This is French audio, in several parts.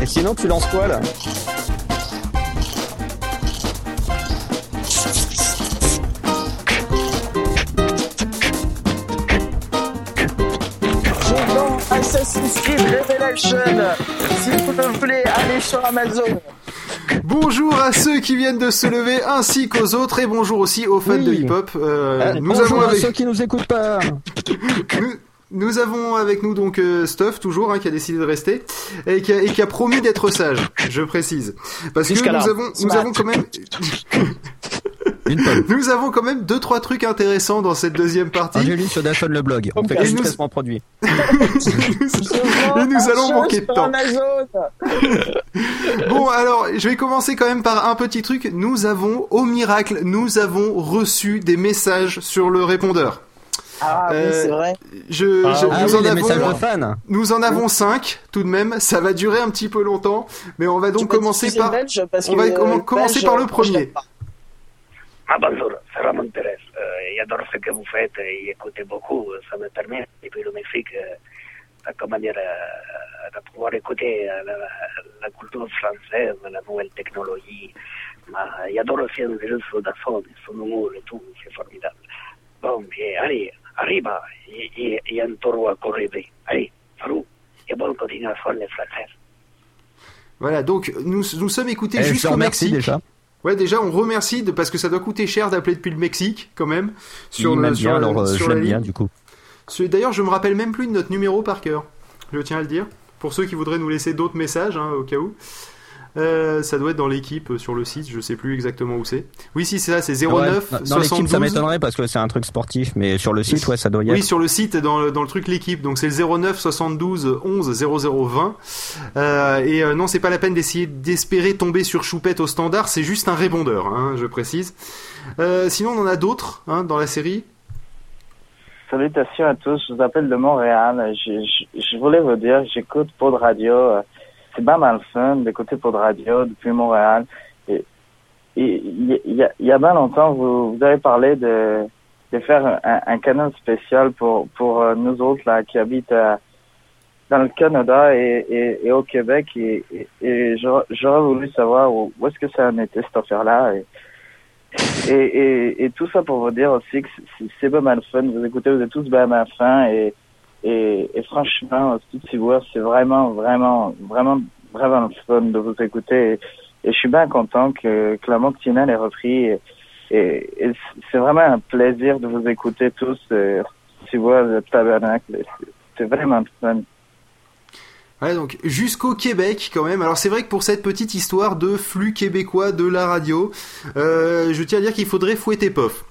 Et sinon, tu lances quoi là Assassin's Creed Revelation. Si vous le voulez, allez sur Amazon. Bonjour à ceux qui viennent de se lever ainsi qu'aux autres et bonjour aussi aux fans Oui. de hip-hop. Euh, Euh, nous bonjour avons à avec ceux qui nous écoutent pas. nous, nous avons avec nous donc euh, Stuff toujours hein, qui a décidé de rester et qui a, et qui a promis d'être sage. Je précise parce que nous avons nous avons quand même nous avons quand même deux trois trucs intéressants dans cette deuxième Ah, partie. J'ai lu sur Dashon le blog. On fait Et nous- produit. et nous allons manquer de temps. Bon, alors, je vais commencer quand même par un petit truc. Nous avons, au miracle, nous avons reçu des messages sur le répondeur. Ah oui, Euh, c'est vrai. Je, Ah je- oui, Ah nous oui, en les avons, messages de fans. nous en avons cinq tout de même. Ça va durer un petit peu longtemps, mais on va donc commencer par. le belge parce on va commencer par le je premier. Ah bonjour, c'est Ramon Thérèse. Euh, j'adore ce que vous faites et écoutez beaucoup. Ça me permet, depuis le Mexique, euh, comment dire, euh, de pouvoir écouter euh, la, la culture française, la nouvelle technologie. J'adore aussi le jeu sur Dassault, son humour et tout, c'est formidable. Bon, et allez, arriba, il y a un taureau à corriger. Allez, salut, et bonne continuation les Français. Voilà, donc nous, nous sommes écoutés Eh, jusqu'au remercie Mexique. déjà. Ouais, déjà, on remercie de, parce que ça doit coûter cher d'appeler depuis le Mexique, quand même. Sur le, sur la- alors euh, sur je la l'aime bien ligne. du coup. D'ailleurs, je me rappelle même plus de notre numéro par cœur. Je tiens à le dire. Pour ceux qui voudraient nous laisser d'autres messages, hein, au cas où. Euh, ça doit être dans l'équipe euh, sur le site, je sais plus exactement où c'est. Oui, si c'est ça, c'est 09 Ouais, dans- dans l'équipe, 72. ça m'étonnerait parce que c'est un truc sportif, mais sur le site, ouais, ça doit y Oui, être. sur le site, dans le, dans le truc l'équipe. Donc c'est le 09 72 11 0020. Euh, et euh, non, c'est pas la peine d'essayer d'espérer tomber sur Choupette au standard. C'est juste un répondeur, hein, je précise. Euh, sinon, on en a d'autres hein, dans la série? Salutations à tous, je vous appelle de Montréal. Je, je, je voulais vous dire, j'écoute Pod Radio. C'est pas mal fun d'écouter Pod Radio depuis Montréal. Et il y, a, bien longtemps, vous, avez parlé de, de faire un, un canal spécial pour, pour euh, nous autres là qui habitent euh, dans le Canada et, au Québec. Et, j'aurais voulu savoir où, est-ce que ça en était cette affaire-là. Et, et, tout ça pour vous dire aussi que c'est- pas mal fun. Vous écoutez, vous êtes tous bien mal fin et, et, et franchement, si vous c'est vraiment, vraiment, vraiment, vraiment fun de vous écouter. Et, je suis bien content que, que la Monctinelle ait repris. Et, et, c'est vraiment un plaisir de vous écouter tous. euh, si vous le tabernacle, c'est vraiment fun. Ouais, donc jusqu'au Québec quand même. Alors c'est vrai que pour cette petite histoire de flux québécois de la radio, euh, je tiens à dire qu'il faudrait fouetter Pof.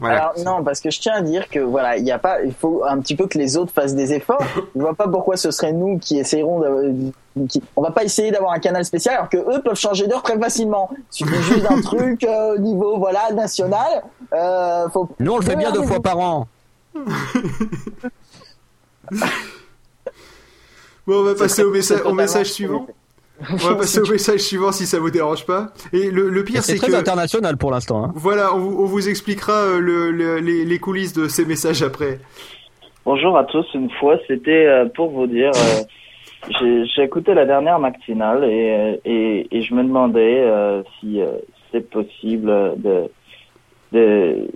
Voilà. Alors non, parce que je tiens à dire que voilà, il y a pas, il faut un petit peu que les autres fassent des efforts. Je vois pas pourquoi ce serait nous qui essayerons de, qui- on va pas essayer d'avoir un canal spécial alors que eux peuvent changer d'heure très facilement. Il suffit juste d'un truc euh, au niveau voilà national. Euh, faut Nous, on le fait bien deux fois par an. Bon, on va passer au, messa- c'est au message suivant. On va passer au message suivant si ça vous dérange pas. Et le, le pire, C'est c'est très que international pour l'instant. Hein. voilà, on, vous- on vous expliquera euh, le, le- les, les coulisses de ces messages après. Bonjour à tous. Une fois, c'était euh, pour vous dire, euh, j'ai écouté la dernière matinale et, et, et je me demandais euh, si euh, c'est possible de de,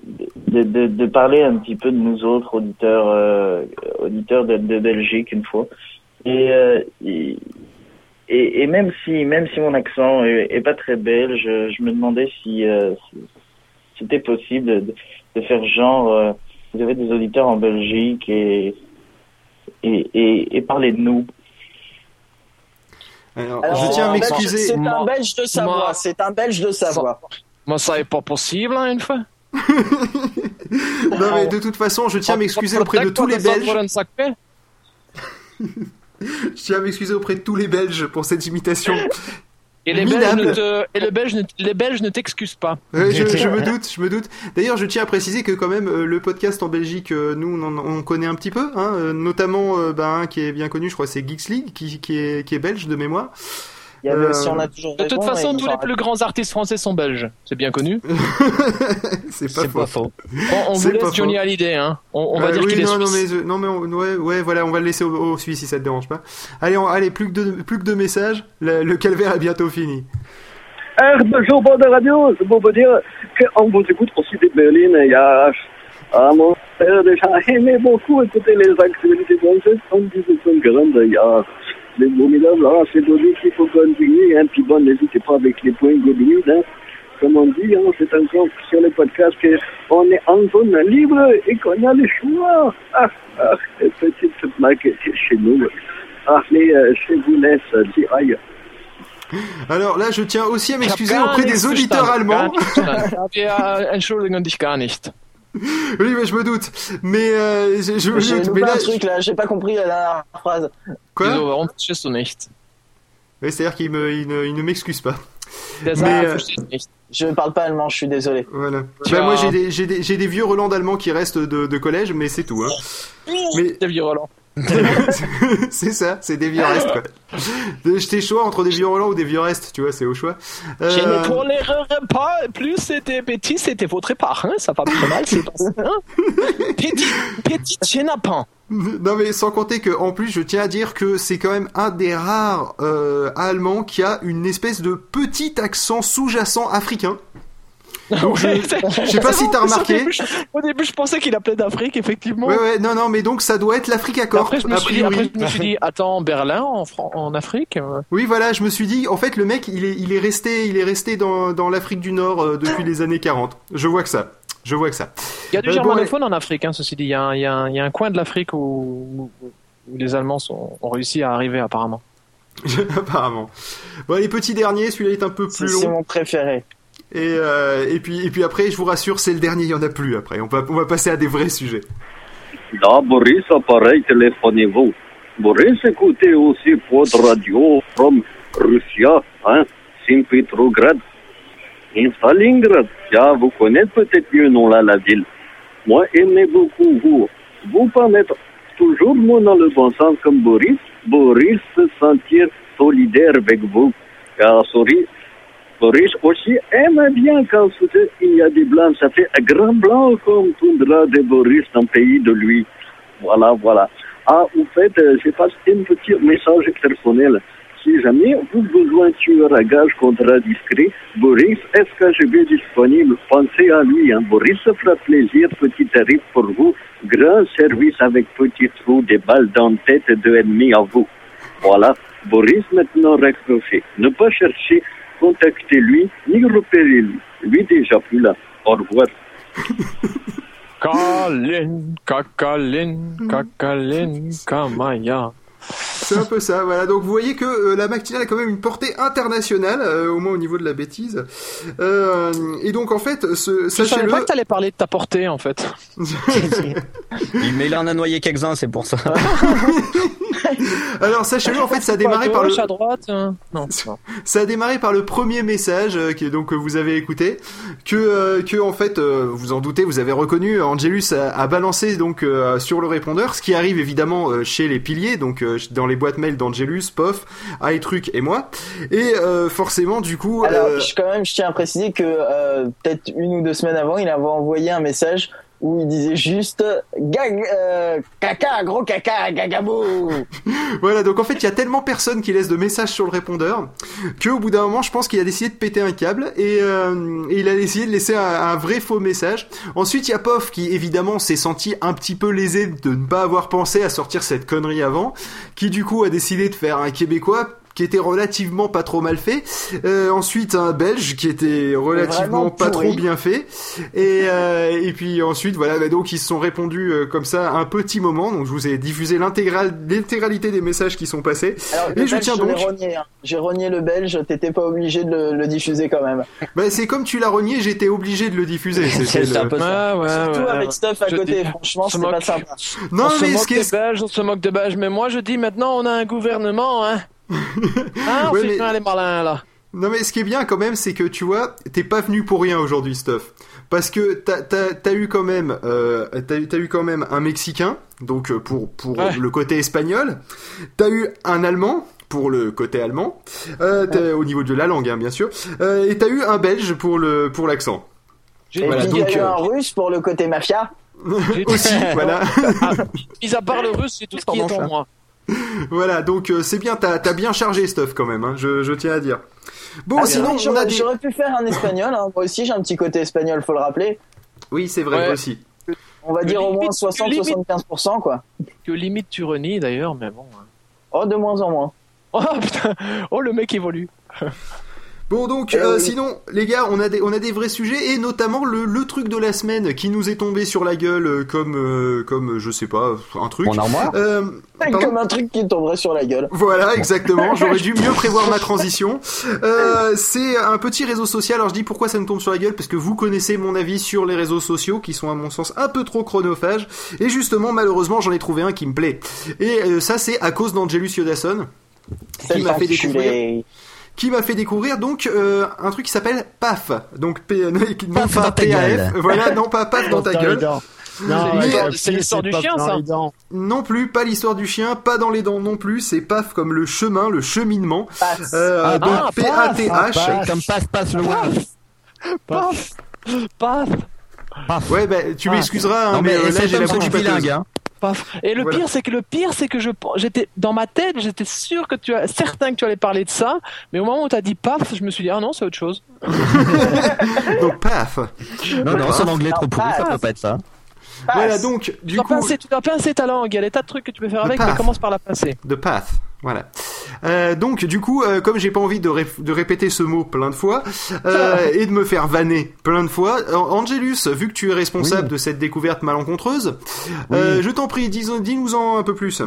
de, de, de parler un petit peu de nous autres auditeurs euh, auditeurs de, de Belgique une fois. Et, euh, et, et, et même si même si mon accent est, est pas très belge, je me demandais si, euh, si c'était possible de, de faire genre euh, vous avez des auditeurs en Belgique et et, et, et parler de nous. Alors, Alors, je tiens à m'excuser. C'est un Belge de Savoie. moi- C'est un Belge de Savoie. Moi, ça est pas possible, hein, une fois. Non mais de toute façon, je tiens à m'excuser auprès de tous les Belges. Je tiens à m'excuser auprès de tous les Belges pour cette imitation. Et les Belges ne te, et les Belges ne, les Belges ne t'excusent pas. Ouais, je, je me doute, je me doute. D'ailleurs, je tiens à préciser que quand même euh, le podcast en Belgique, euh, nous on, en- on connaît un petit peu, hein, euh, notamment bah, un qui est bien connu, je crois, c'est Geeks League, qui, qui est qui est belge de mémoire. Il y avait Euh, si on a toujours De toute façon, tous les plus grands artistes français sont belges. C'est bien connu. c'est pas C'est faux. pas faux. On, on C'est vous laisse Johnny. Hallyday, hein. On, on va Euh, dire oui, qu'il est non, non, suisse. mais, je- non, mais on- ouais, ouais, voilà, on va le laisser au, au Suisse si ça te dérange pas. Allez, on- allez, plus que deux, plus que deux messages. Le, le calvaire est bientôt fini. Ah, bonjour, bord de radio. C'est pour vous dire qu'on vous écoute aussi de Berlin. Il y a ah, mon père déjà aimé beaucoup écouter les actualités françaises en 1940. Il y a les formidables. Ah, c'est donné qu'il faut continuer. Hein. Puis bon, n'hésitez pas avec les points Godwin. Hein. Comme on dit, hein, c'est encore sur le podcast qu'on est en zone libre et qu'on a le choix. Ah, ah, les petites maquettes chez nous. Ah, les euh, chez vous laisse dire aïe. Alors là, je tiens aussi à m'excuser auprès des auditeurs allemands. entschuldigen dich gar nicht. oui, mais je me doute. Mais euh, je, je me J'ai doute. Mais là, un truc là, j'ai pas compris la dernière phrase. quoi? Wieso, verstehst du nicht? Oui, c'est-à-dire qu'il me, il ne, il ne m'excuse pas. Mais, nicht. Je parle pas allemand, je suis désolé. Voilà. Bah, moi, j'ai des, j'ai des, j'ai des vieux Roland allemands qui restent de, de collège, mais c'est tout. Hein. Mais Der vieux Roland. c'est ça, c'est des vieux restes. Quoi. J'étais choix entre des vieux Roland ou des vieux restes, tu vois, c'est au choix. Euh, Je ne tolérerai pas plus c'était petit, c'était votre part, hein. Ça va très mal, c'est pas hein. Petit, petit chenapan. Non mais sans compter que en plus je tiens à dire que c'est quand même un des rares euh, allemands qui a une espèce de petit accent sous-jacent africain. Donc, je, Ouais, je sais pas si t'as Au remarqué. début, je, au début, je pensais qu'il appelait d'Afrique, effectivement. Ouais ouais non non mais donc ça doit être l'Afrique à corps Après, je me a suis je me suis dit, attends, Berlin, en, Fran- en Afrique euh, Oui voilà je me suis dit en fait le mec il est il est resté il est resté dans, dans l'Afrique du Nord euh, depuis les années 40. Je vois que ça. Je vois que ça. Il y a du Euh, bon, germanophone en Afrique, hein, ceci dit. Il y a, un- il y a un- il y a un coin de l'Afrique où, les Allemands sont, ont réussi à arriver, apparemment. Apparemment. Bon les petits derniers celui-là est un peu C'est plus c'est long. mon préféré. Et, euh, et puis et puis après je vous rassure c'est le dernier il y en a plus après. On va on va passer à des vrais sujets. Là, Boris, appareil, téléphonez-vous. Boris, écoutez aussi votre radio from Russia, hein, Saint-Pétrograd, et Stalingrad. Ya, vous connaissez peut-être mieux, non, là, la ville. Moi, aimez beaucoup vous. Vous pas mettre toujours moi dans le bon sens comme Boris. Boris se sentir solidaire avec vous. Car, sorry, Boris aussi aime bien quand il y a des blancs. Ça fait un grand blanc comme toundra de Boris dans le pays de lui. Voilà, voilà. Ah, vous faites, euh, j'ai passé un petit message personnel. Si jamais vous besoin tueur à gage contrat discret, Boris, est-ce que je vais disponible? Pensez à lui, hein. Boris se fera plaisir, petit tarif pour vous. Grand service avec petit trou, des balles dans la tête de ennemis à vous. Voilà. Boris maintenant raccroché. Ne pas chercher, contacter lui, ni repérer lui. Lui déjà plus là. Au revoir. Kalin, kakalin, kakalin, kamaya. C'est un peu ça, voilà. Donc vous voyez que euh, la matinale a quand même une portée internationale, euh, au moins au niveau de la bêtise. Euh, et donc en fait, ce, Je savais sachez-le. pas que t'allais parler de ta portée, en fait. Il- Mais il en a noyé quelques-uns, c'est pour ça. Alors sachez-le, en fait, ça a démarré par le. à droite. euh, Non, non. Ça a démarré par le premier message euh, qui est donc que vous avez écouté, que euh, que en fait euh, vous en doutez, vous avez reconnu, Angelus a, a balancé donc euh, sur le répondeur, ce qui arrive évidemment euh, chez les piliers, donc euh, dans les boîtes mail d'Angelus, Pof, iTruc et moi, et euh, forcément du coup. Alors, euh, je, quand même, je tiens à préciser que euh, peut-être une ou deux semaines avant, il avait envoyé un message où il disait juste gag, euh, caca, gros caca, gagabou. Voilà, donc en fait, il y a tellement personne qui laisse de messages sur le répondeur que au bout d'un moment, je pense qu'il a décidé de péter un câble et, euh, il a décidé de laisser un, un vrai faux message. Ensuite, il y a Pof qui évidemment s'est senti un petit peu lésé de ne pas avoir pensé à sortir cette connerie avant, qui du coup a décidé de faire un Québécois qui était relativement pas trop mal fait. Euh, ensuite un Belge qui était relativement pas trop bien fait. Et, euh, et puis ensuite voilà bah, donc ils se sont répondus euh, comme ça un petit moment. Donc je vous ai diffusé l'intégral l'intégralité des messages qui sont passés. Alors, Et je belge, tiens donc- renié, hein. J'ai renié le belge, t'étais pas obligé de le, le diffuser quand même. Bah c'est comme tu l'as renié, j'étais obligé de le diffuser. C'est un le- peu ça. Ouais, ouais, Surtout ouais. avec Stuff à Je côté, dis- franchement, on se c'était pas moque. sympa. Non on se mais moque ce qui des est Belges, on se moque des Belges, mais moi je dis maintenant on a un gouvernement, hein. Hein, on Ouais, fait mais- bien les malins là. Non mais ce qui est bien quand même, c'est que tu vois, t'es pas venu pour rien aujourd'hui, Stuff. Parce que t'as t'as t'as eu quand même euh, t'as eu quand même un Mexicain, donc euh, pour pour Ouais. le côté espagnol. T'as eu un Allemand pour le côté allemand, euh, au niveau de la langue, hein, bien sûr, euh, et t'as eu un belge pour le pour l'accent. J'ai- Voilà, eu euh, un russe pour le côté mafia. Aussi, voilà. Ah, mis à part le russe, c'est tout ce qui est en Pardon, moi. Voilà, donc euh, c'est bien, t'as as bien chargé stuff quand même, hein, je, je tiens à dire. Bon, Ah, sinon, j'aurais des... pu faire un espagnol. hein. Moi aussi, j'ai un petit côté espagnol, faut le rappeler. Oui, c'est vrai Ouais. aussi. On va Que dire au moins limite- que limite- 60-75%, quoi. Que limite tu renies d'ailleurs, mais bon. hein. Oh, de moins en moins. Oh putain, oh le mec évolue. Bon, donc, Eh euh, oui. sinon, les gars, on a, des, on a des vrais sujets, et notamment le, le truc de la semaine qui nous est tombé sur la gueule euh, comme, euh, comme je sais pas, un truc. Mon armoire Euh, Comme un truc qui tomberait sur la gueule. Voilà, exactement. J'aurais dû mieux prévoir ma transition. Euh, c'est un petit réseau social. Alors je dis pourquoi ça me tombe sur la gueule parce que vous connaissez mon avis sur les réseaux sociaux qui sont à mon sens un peu trop chronophages. Et justement, malheureusement, j'en ai trouvé un qui me plaît. Et euh, ça, c'est à cause d'Angelus Yodasson qui m'a fait découvrir. Qui m'a fait découvrir donc euh, un truc qui s'appelle PAF. Donc P non Paf pas dans ta gueule. PAF. Voilà, non pas PAF dans ta gueule. C'est Non, l'histoire- c'est pire, l'histoire du chien, ça. les dents. Non plus, pas l'histoire du chien, pas dans les dents non plus, c'est PAF comme le chemin, le cheminement. Euh, Ah, donc ah, P-A-T-H. PAF. Comme passe, passe le web. Paf, paf, Paf. Ouais, bah, tu m'excuseras, hein, mais, mais euh, là j'ai de la bilingue, hein. Et le Voilà. pire, c'est que le pire, c'est que je, j'étais dans ma tête, j'étais sûr que tu as, certain que tu allais parler de ça, mais au moment où tu as dit paf, je me suis dit ah non, c'est autre chose. Donc paf. Non, non, c'est en anglais trop Non, pourri, ça peut pas être ça. Passe. Voilà, donc, Tu du dois, coup, pincer, tu dois pincer ta langue. Il y a des tas de trucs que tu peux faire Le avec, paf. mais commence par la pincer. de path. Voilà. Euh, donc, du coup, euh, comme j'ai pas envie de, ré- de répéter ce mot plein de fois euh, et de me faire vanner plein de fois, euh, Angelus, vu que tu es responsable Oui. de cette découverte malencontreuse, euh, Oui. je t'en prie, dis- dis-nous-en un peu plus.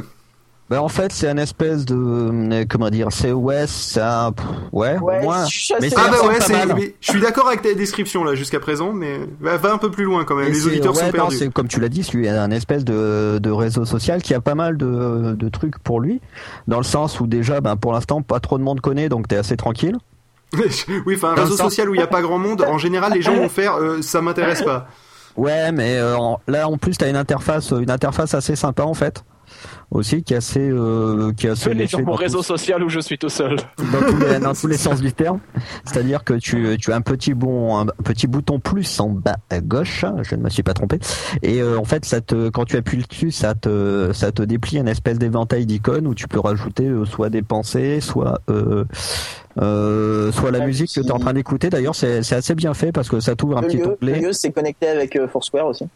Ben, en fait, c'est un espèce de, euh, comment dire, c'est ouais, pff, ouais, Ouais, au moins. je suis Mais ça Ah bah ouais, pas mal. je suis d'accord avec ta description là jusqu'à présent, mais va, va un peu plus loin quand même. Et Les auditeurs ouais, sont non, perdus. c'est comme tu l'as dit, c'est un espèce de, de réseau social qui a pas mal de, de trucs pour lui, dans le sens où déjà, ben, pour l'instant, pas trop de monde connaît, donc t'es assez tranquille. oui, enfin un Dans réseau sens- social où il n'y a pas grand monde, en général les gens vont faire euh, ça m'intéresse pas. Ouais, mais euh, là, en plus, t'as une interface, une interface assez sympa en fait, aussi qui est assez, euh, qui est assez Venez sur mon réseau social où je suis tout seul. dans tous les, dans tous les sens du terme. C'est-à-dire que tu, tu as un petit bon, un petit bouton plus en bas à gauche. Je ne me suis pas trompé. Et euh, en fait, ça te, quand tu appuies dessus, ça te, ça te déplie une espèce d'éventail d'icônes où tu peux rajouter euh, soit des pensées, soit, euh, euh, soit la musique que tu es en train d'écouter. D'ailleurs, c'est, c'est assez bien fait parce que ça t'ouvre un petit lieu, le onglet. lieu, c'est connecté avec euh, Foursquare aussi.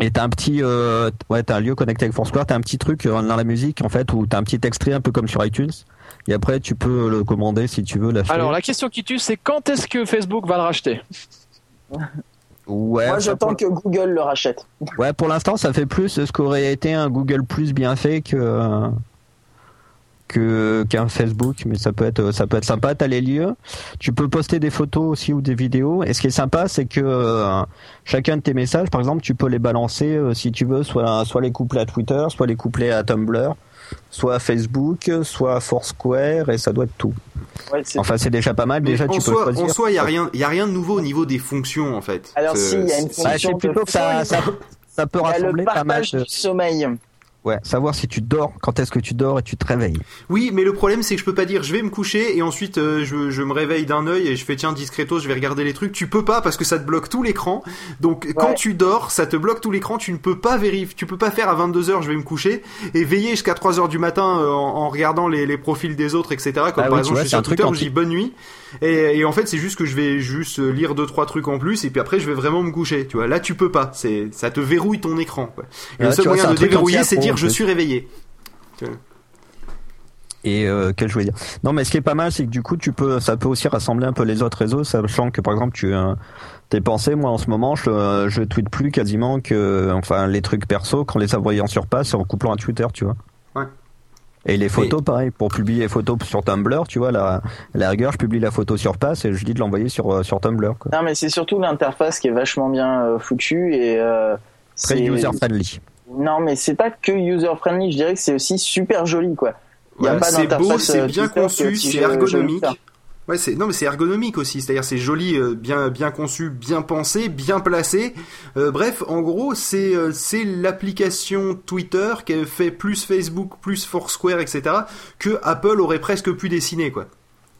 Et t'as un petit, euh, ouais, t'as un lieu connecté avec Foursquare, t'as un petit truc euh, dans la musique en fait où t'as un petit extrait un peu comme sur iTunes. Et après, tu peux le commander si tu veux l'acheter. Alors la question qui tue, c'est quand est-ce que Facebook va le racheter? Ouais, Moi, j'attends pour- que Google le rachète. Ouais, pour l'instant, ça fait plus ce qu'aurait été un Google Plus bien fait que que qu'un Facebook, mais ça peut être ça peut être sympa. T'as les lieux, tu peux poster des photos aussi ou des vidéos. Et ce qui est sympa, c'est que euh, chacun de tes messages, par exemple, tu peux les balancer euh, si tu veux, soit soit les coupler à Twitter, soit les coupler à Tumblr, soit à Facebook, soit à Foursquare, et ça doit être tout. Ouais, Enfin, c'est déjà pas mal. Déjà, en tu peux soi, choisir. en soi, il y a rien, il y a rien de nouveau au niveau des fonctions en fait. Alors, C'est- si, il y a une Bah, fonction c'est plutôt de que ça, ça, ça peut rassembler le pas mal partage de... du sommeil. Ouais, savoir si tu dors, quand est-ce que tu dors et tu te réveilles. Oui, mais le problème c'est que je peux pas dire je vais me coucher et ensuite euh, je, je me réveille d'un œil et je fais tiens discretos, je vais regarder les trucs. Tu peux pas parce que ça te bloque tout l'écran. Donc quand tu dors, ça te bloque tout l'écran. Tu ne peux pas vérifier, tu peux pas faire à 22 h je vais me coucher et veiller jusqu'à 3 h du matin euh, en, en regardant les, les profils des autres, etc. Comme Ah par oui, exemple vois, je suis sur Twitter où je dis bonne nuit et, et en fait c'est juste que je vais juste euh, lire deux trois trucs en plus et puis après je vais vraiment me coucher. Tu vois, là tu peux pas. C'est ça te verrouille ton écran. Quoi. Et Ah, le seul vois, moyen de déverrouiller c'est dire je suis réveillé. Et euh, quel je voulais dire Non, mais ce qui est pas mal, c'est que du coup, tu peux, ça peut aussi rassembler un peu les autres réseaux, sachant que par exemple, tu euh, tes pensées. Moi, en ce moment, je je tweete plus quasiment que, enfin, les trucs perso qu'en les envoyant sur passe et en couplant à Twitter, tu vois. Ouais. Et les photos, pareil, pour publier les photos sur Tumblr, tu vois, la, la rigueur, je publie la photo sur passe et je dis de l'envoyer sur euh, sur Tumblr. Quoi. Non, mais c'est surtout l'interface qui est vachement bien euh, foutue et euh, Très user friendly. Non, mais c'est pas que user friendly. Je dirais que c'est aussi super joli, quoi. Il y a Voilà, pas c'est beau, c'est euh, bien Twitter conçu, que c'est ergonomique. Ouais, c'est non mais c'est ergonomique aussi, c'est-à-dire c'est joli, euh, bien bien conçu, bien pensé, bien placé. Euh, bref, en gros, c'est euh, c'est l'application Twitter qui fait plus Facebook, plus Foursquare, etc. que Apple aurait presque pu dessiner quoi.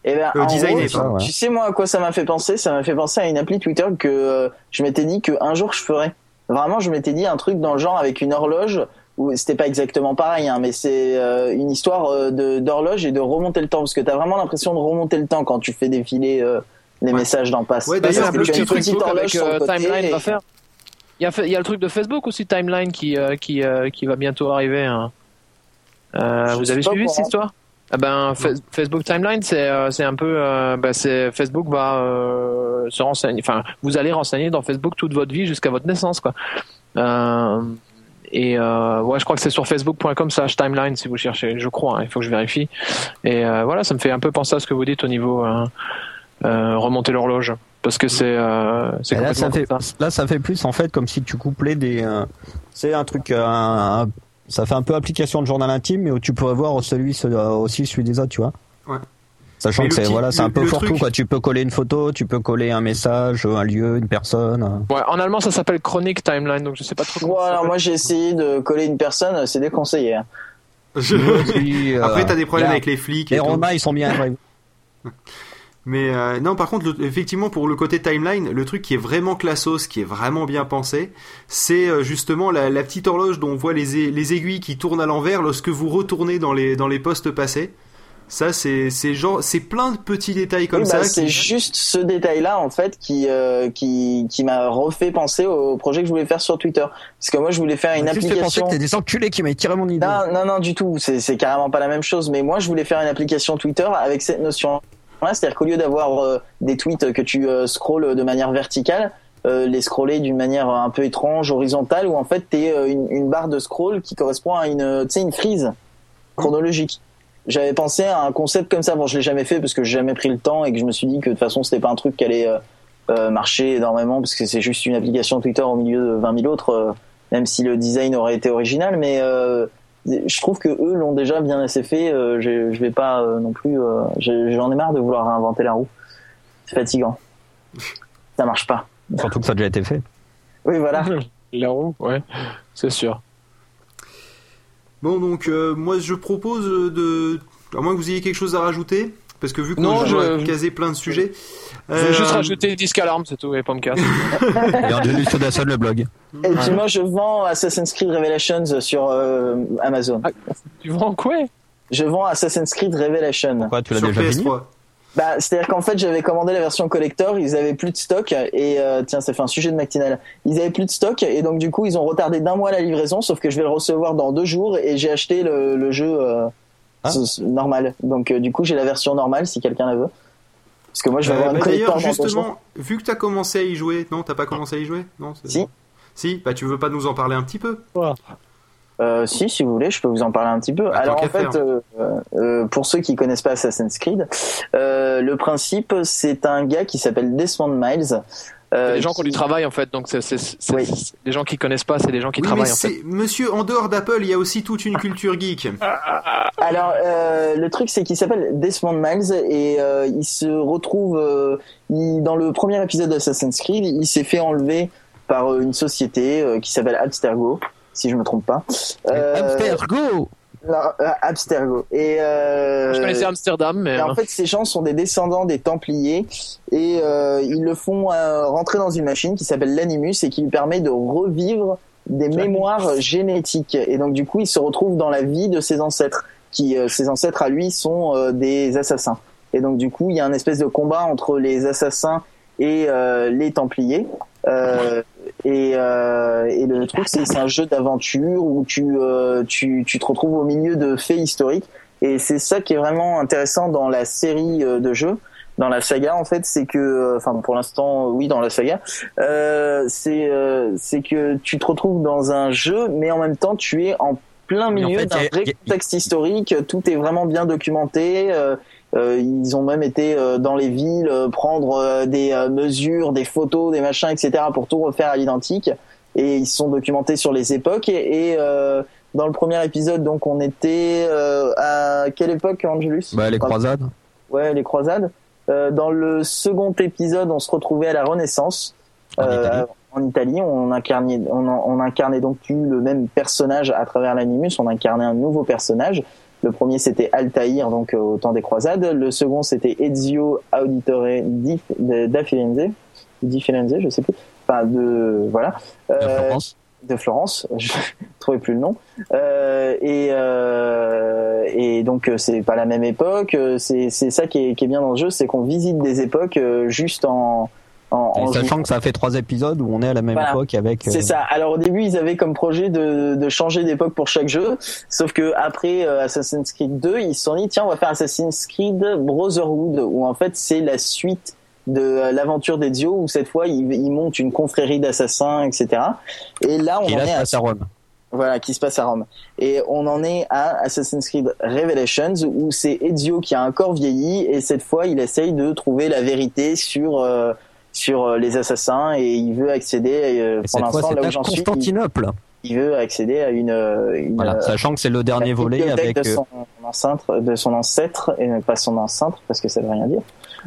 Eh ben, Euh, en designer, gros, pardon. tu, tu sais moi à quoi ça m'a fait penser? Ça m'a fait penser à une appli Twitter que je m'étais dit qu'un jour je ferais. Vraiment, je m'étais dit un truc dans le genre avec une horloge où c'était pas exactement pareil, hein, mais c'est euh, une histoire euh, de d'horloge et de remonter le temps parce que t'as vraiment l'impression de remonter le temps quand tu fais défiler euh, les Ouais. messages dans Pass. Ouais, d'ailleurs, c'est un Parce peu que ce tu que as une Facebook petite horloge avec sur le euh, côté Timeline et- va faire. Il y, a, fait- il y a le truc de Facebook aussi, Timeline, qui, euh, qui, euh, qui va bientôt arriver. hein. Euh, vous avez suivi cette histoire? Ben, Fa- Facebook Timeline, c'est euh, un peu, euh, c'est Facebook va euh, se renseigner. Enfin, vous allez renseigner dans Facebook toute votre vie jusqu'à votre naissance, quoi. Euh, et euh, ouais, je crois que c'est sur facebook.com/slash timeline si vous cherchez. Je crois. hein, il faut que je vérifie. Et voilà, ça me fait un peu penser à ce que vous dites au niveau remonter l'horloge, parce que c'est là, ça fait, comme ça. là, ça fait plus en fait comme si tu couplais des. c'est un truc. un- un- ça fait un peu application de journal intime, mais où tu pourrais voir celui, ce- aussi celui des autres, tu vois. Ouais. Sachant Mais que c'est voilà, c'est un peu fourre-tout truc- quoi. Tu peux coller une photo, tu peux coller un message, un lieu, une personne. euh. Ouais, en allemand, ça s'appelle Chronic Timeline, donc je sais pas trop comment alors moi j'ai essayé de coller une personne, c'est déconseillé. hein. Puis, euh, Après, t'as des problèmes avec les flics. Et Les tout. Romains, ils sont bien. Mais euh, non, par contre, le- effectivement, pour le côté timeline, le truc qui est vraiment classos, qui est vraiment bien pensé, c'est euh, justement la, la petite horloge dont on voit les, les aiguilles qui tournent à l'envers lorsque vous retournez dans les, dans les postes passés. Ça, c'est c'est genre, c'est plein de petits détails comme Oui, bah, ça. c'est qui- juste ce détail-là en fait qui euh, qui qui m'a refait penser au projet que je voulais faire sur Twitter. Parce que moi je voulais faire une Juste fait penser application. que t'es des enculés qui m'avaient tiré mon idée. Non, non, non, du tout. C'est, c'est carrément pas la même chose. Mais moi, je voulais faire une application Twitter avec cette C'est-à-dire qu'au lieu d'avoir euh, des tweets que tu euh, scrolles de manière verticale, euh, les scroller d'une manière un peu étrange, horizontale, où en fait, euh, une, barre de scroll qui correspond à une, tu une frise chronologique. J'avais pensé à un concept comme ça. Bon, je l'ai jamais fait parce que j'ai jamais pris le temps et que je me suis dit que de toute façon, c'était pas un truc qui allait marcher énormément parce que c'est juste une application Twitter au milieu de 20 000 autres, même si le design aurait été original. Mais je trouve que eux l'ont déjà bien assez fait. Euh, je, je vais pas euh, non plus. euh, J'en ai marre de vouloir réinventer la roue. C'est fatigant. Ça marche pas. Surtout que ça a déjà été fait. Oui, voilà. La roue, ouais, c'est sûr. Bon, donc euh, moi, je propose de, à moins que vous ayez quelque chose à rajouter, parce que vu que Non, je je- caser plein de sujets. Je vais euh, juste rajouter disque alarme, c'est tout, et pas me casser. Et Angelus Sodasson, le blog. Et puis moi, je vends Assassin's Creed Revelations sur euh, Amazon. Ah. tu vends quoi? Je vends Assassin's Creed Revelation. Pourquoi tu l'as sur déjà fini? PS3. Bah, c'est-à-dire qu'en fait, j'avais commandé la version collector, ils avaient plus de stock et euh, tiens, ça fait un sujet de matinale. Ils avaient plus de stock et donc du coup, ils ont retardé d'un mois la livraison, sauf que je vais le recevoir dans deux jours et j'ai acheté le, le jeu euh, Ah. ce- normal. Donc euh, du coup, j'ai la version normale si quelqu'un la veut. Parce que moi, je vais Euh, avoir bah, une collector D'ailleurs, justement, vu que t'as commencé à y jouer, non, t'as pas commencé à y jouer, non Si. Si, bah tu veux pas nous en parler un petit peu? Euh, si, si vous voulez, je peux vous en parler un petit peu. Bah, Alors en fait, euh, euh, pour ceux qui connaissent pas Assassin's Creed, euh, le principe, c'est un gars qui s'appelle Desmond Miles. Euh, C'est des gens qui ont du travail en fait, donc c'est c'est- c'est- Oui. c'est- les gens qui connaissent pas, c'est des gens qui Oui, mais travaillent en fait. c'est, monsieur, en dehors d'Apple, il y a aussi toute une culture geek. Alors, euh, le truc, c'est qu'il s'appelle Desmond Miles et euh, il se retrouve euh, il- dans le premier épisode d'Assassin's Creed. Il s'est fait enlever par euh, une société euh, qui s'appelle Abstergo, si je me trompe pas. Euh, Hamster, go non, Abstergo. Et euh, Je connaissais Amsterdam, mais et en euh, fait, ces gens sont des descendants des Templiers et euh, ils le font euh, rentrer dans une machine qui s'appelle l'Animus et qui lui permet de revivre des mémoires génétiques. Et donc, du coup, il se retrouve dans la vie de ses ancêtres, qui euh, ses ancêtres à lui sont euh, des assassins. Et donc, du coup, il y a un espèce de combat entre les assassins et euh, les Templiers. Euh, et, euh, et le truc, c'est c'est un jeu d'aventure où tu, euh, tu, tu te retrouves au milieu de faits historiques. Et c'est ça qui est vraiment intéressant dans la série euh, de jeux, dans la saga en fait, c'est que, euh, enfin pour l'instant, oui, dans la saga, euh, c'est euh, c'est que tu te retrouves dans un jeu, mais en même temps tu es en plein en milieu fait, d'un vrai contexte historique. Tout est vraiment bien documenté. Euh, ils ont même été euh, dans les villes euh, prendre euh, des euh, mesures, des photos, des machins, etc. pour tout refaire à l'identique. Et ils se sont documentés sur les époques. Et, et, euh, dans le premier épisode, donc on était euh, à quelle époque, Angelus? Bah, les croisades. Ouais, les croisades. Euh, dans le second épisode, on se retrouvait à la Renaissance. En Italie. en Italie, on incarnait, on, on incarnait donc plus le même personnage à travers l'animus, on incarnait un nouveau personnage. Le premier c'était Altaïr, donc euh, au temps des croisades. Le second c'était Ezio Auditore di, de- da Firenze, di Firenze, je sais plus. Enfin de voilà. De Euh, Florence. de Florence, je trouvais plus le nom. Euh, et, euh, et donc euh, c'est pas la même époque. euh, C'est c'est ça qui est, qui est bien dans le jeu, c'est qu'on visite des époques euh, juste en en, Et en sachant que ça fait trois épisodes où on est à la même Voilà. époque avec. euh, c'est ça. Alors au début, ils avaient comme projet de, de changer d'époque pour chaque jeu, sauf que après euh, Assassin's Creed 2, ils se sont dit tiens, on va faire Assassin's Creed Brotherhood, où en fait c'est la suite de euh, l'aventure d'Ezio, où cette fois il, il monte une confrérie d'assassins, etc. Et là, on qui en là est à Rome. voilà, qui se passe à Rome. Et on en est à Assassin's Creed Revelations où c'est Ezio qui a un corps vieilli et cette fois il essaye de trouver la vérité sur euh, sur euh, les assassins et il veut accéder euh, Et pour l'instant là où à j'en suis, il, Constantinople. il veut accéder à une, euh, une Voilà, sachant que c'est le dernier volet avec. de son ancêtre de son ancêtre et pas son ancêtre parce que ça veut rien dire.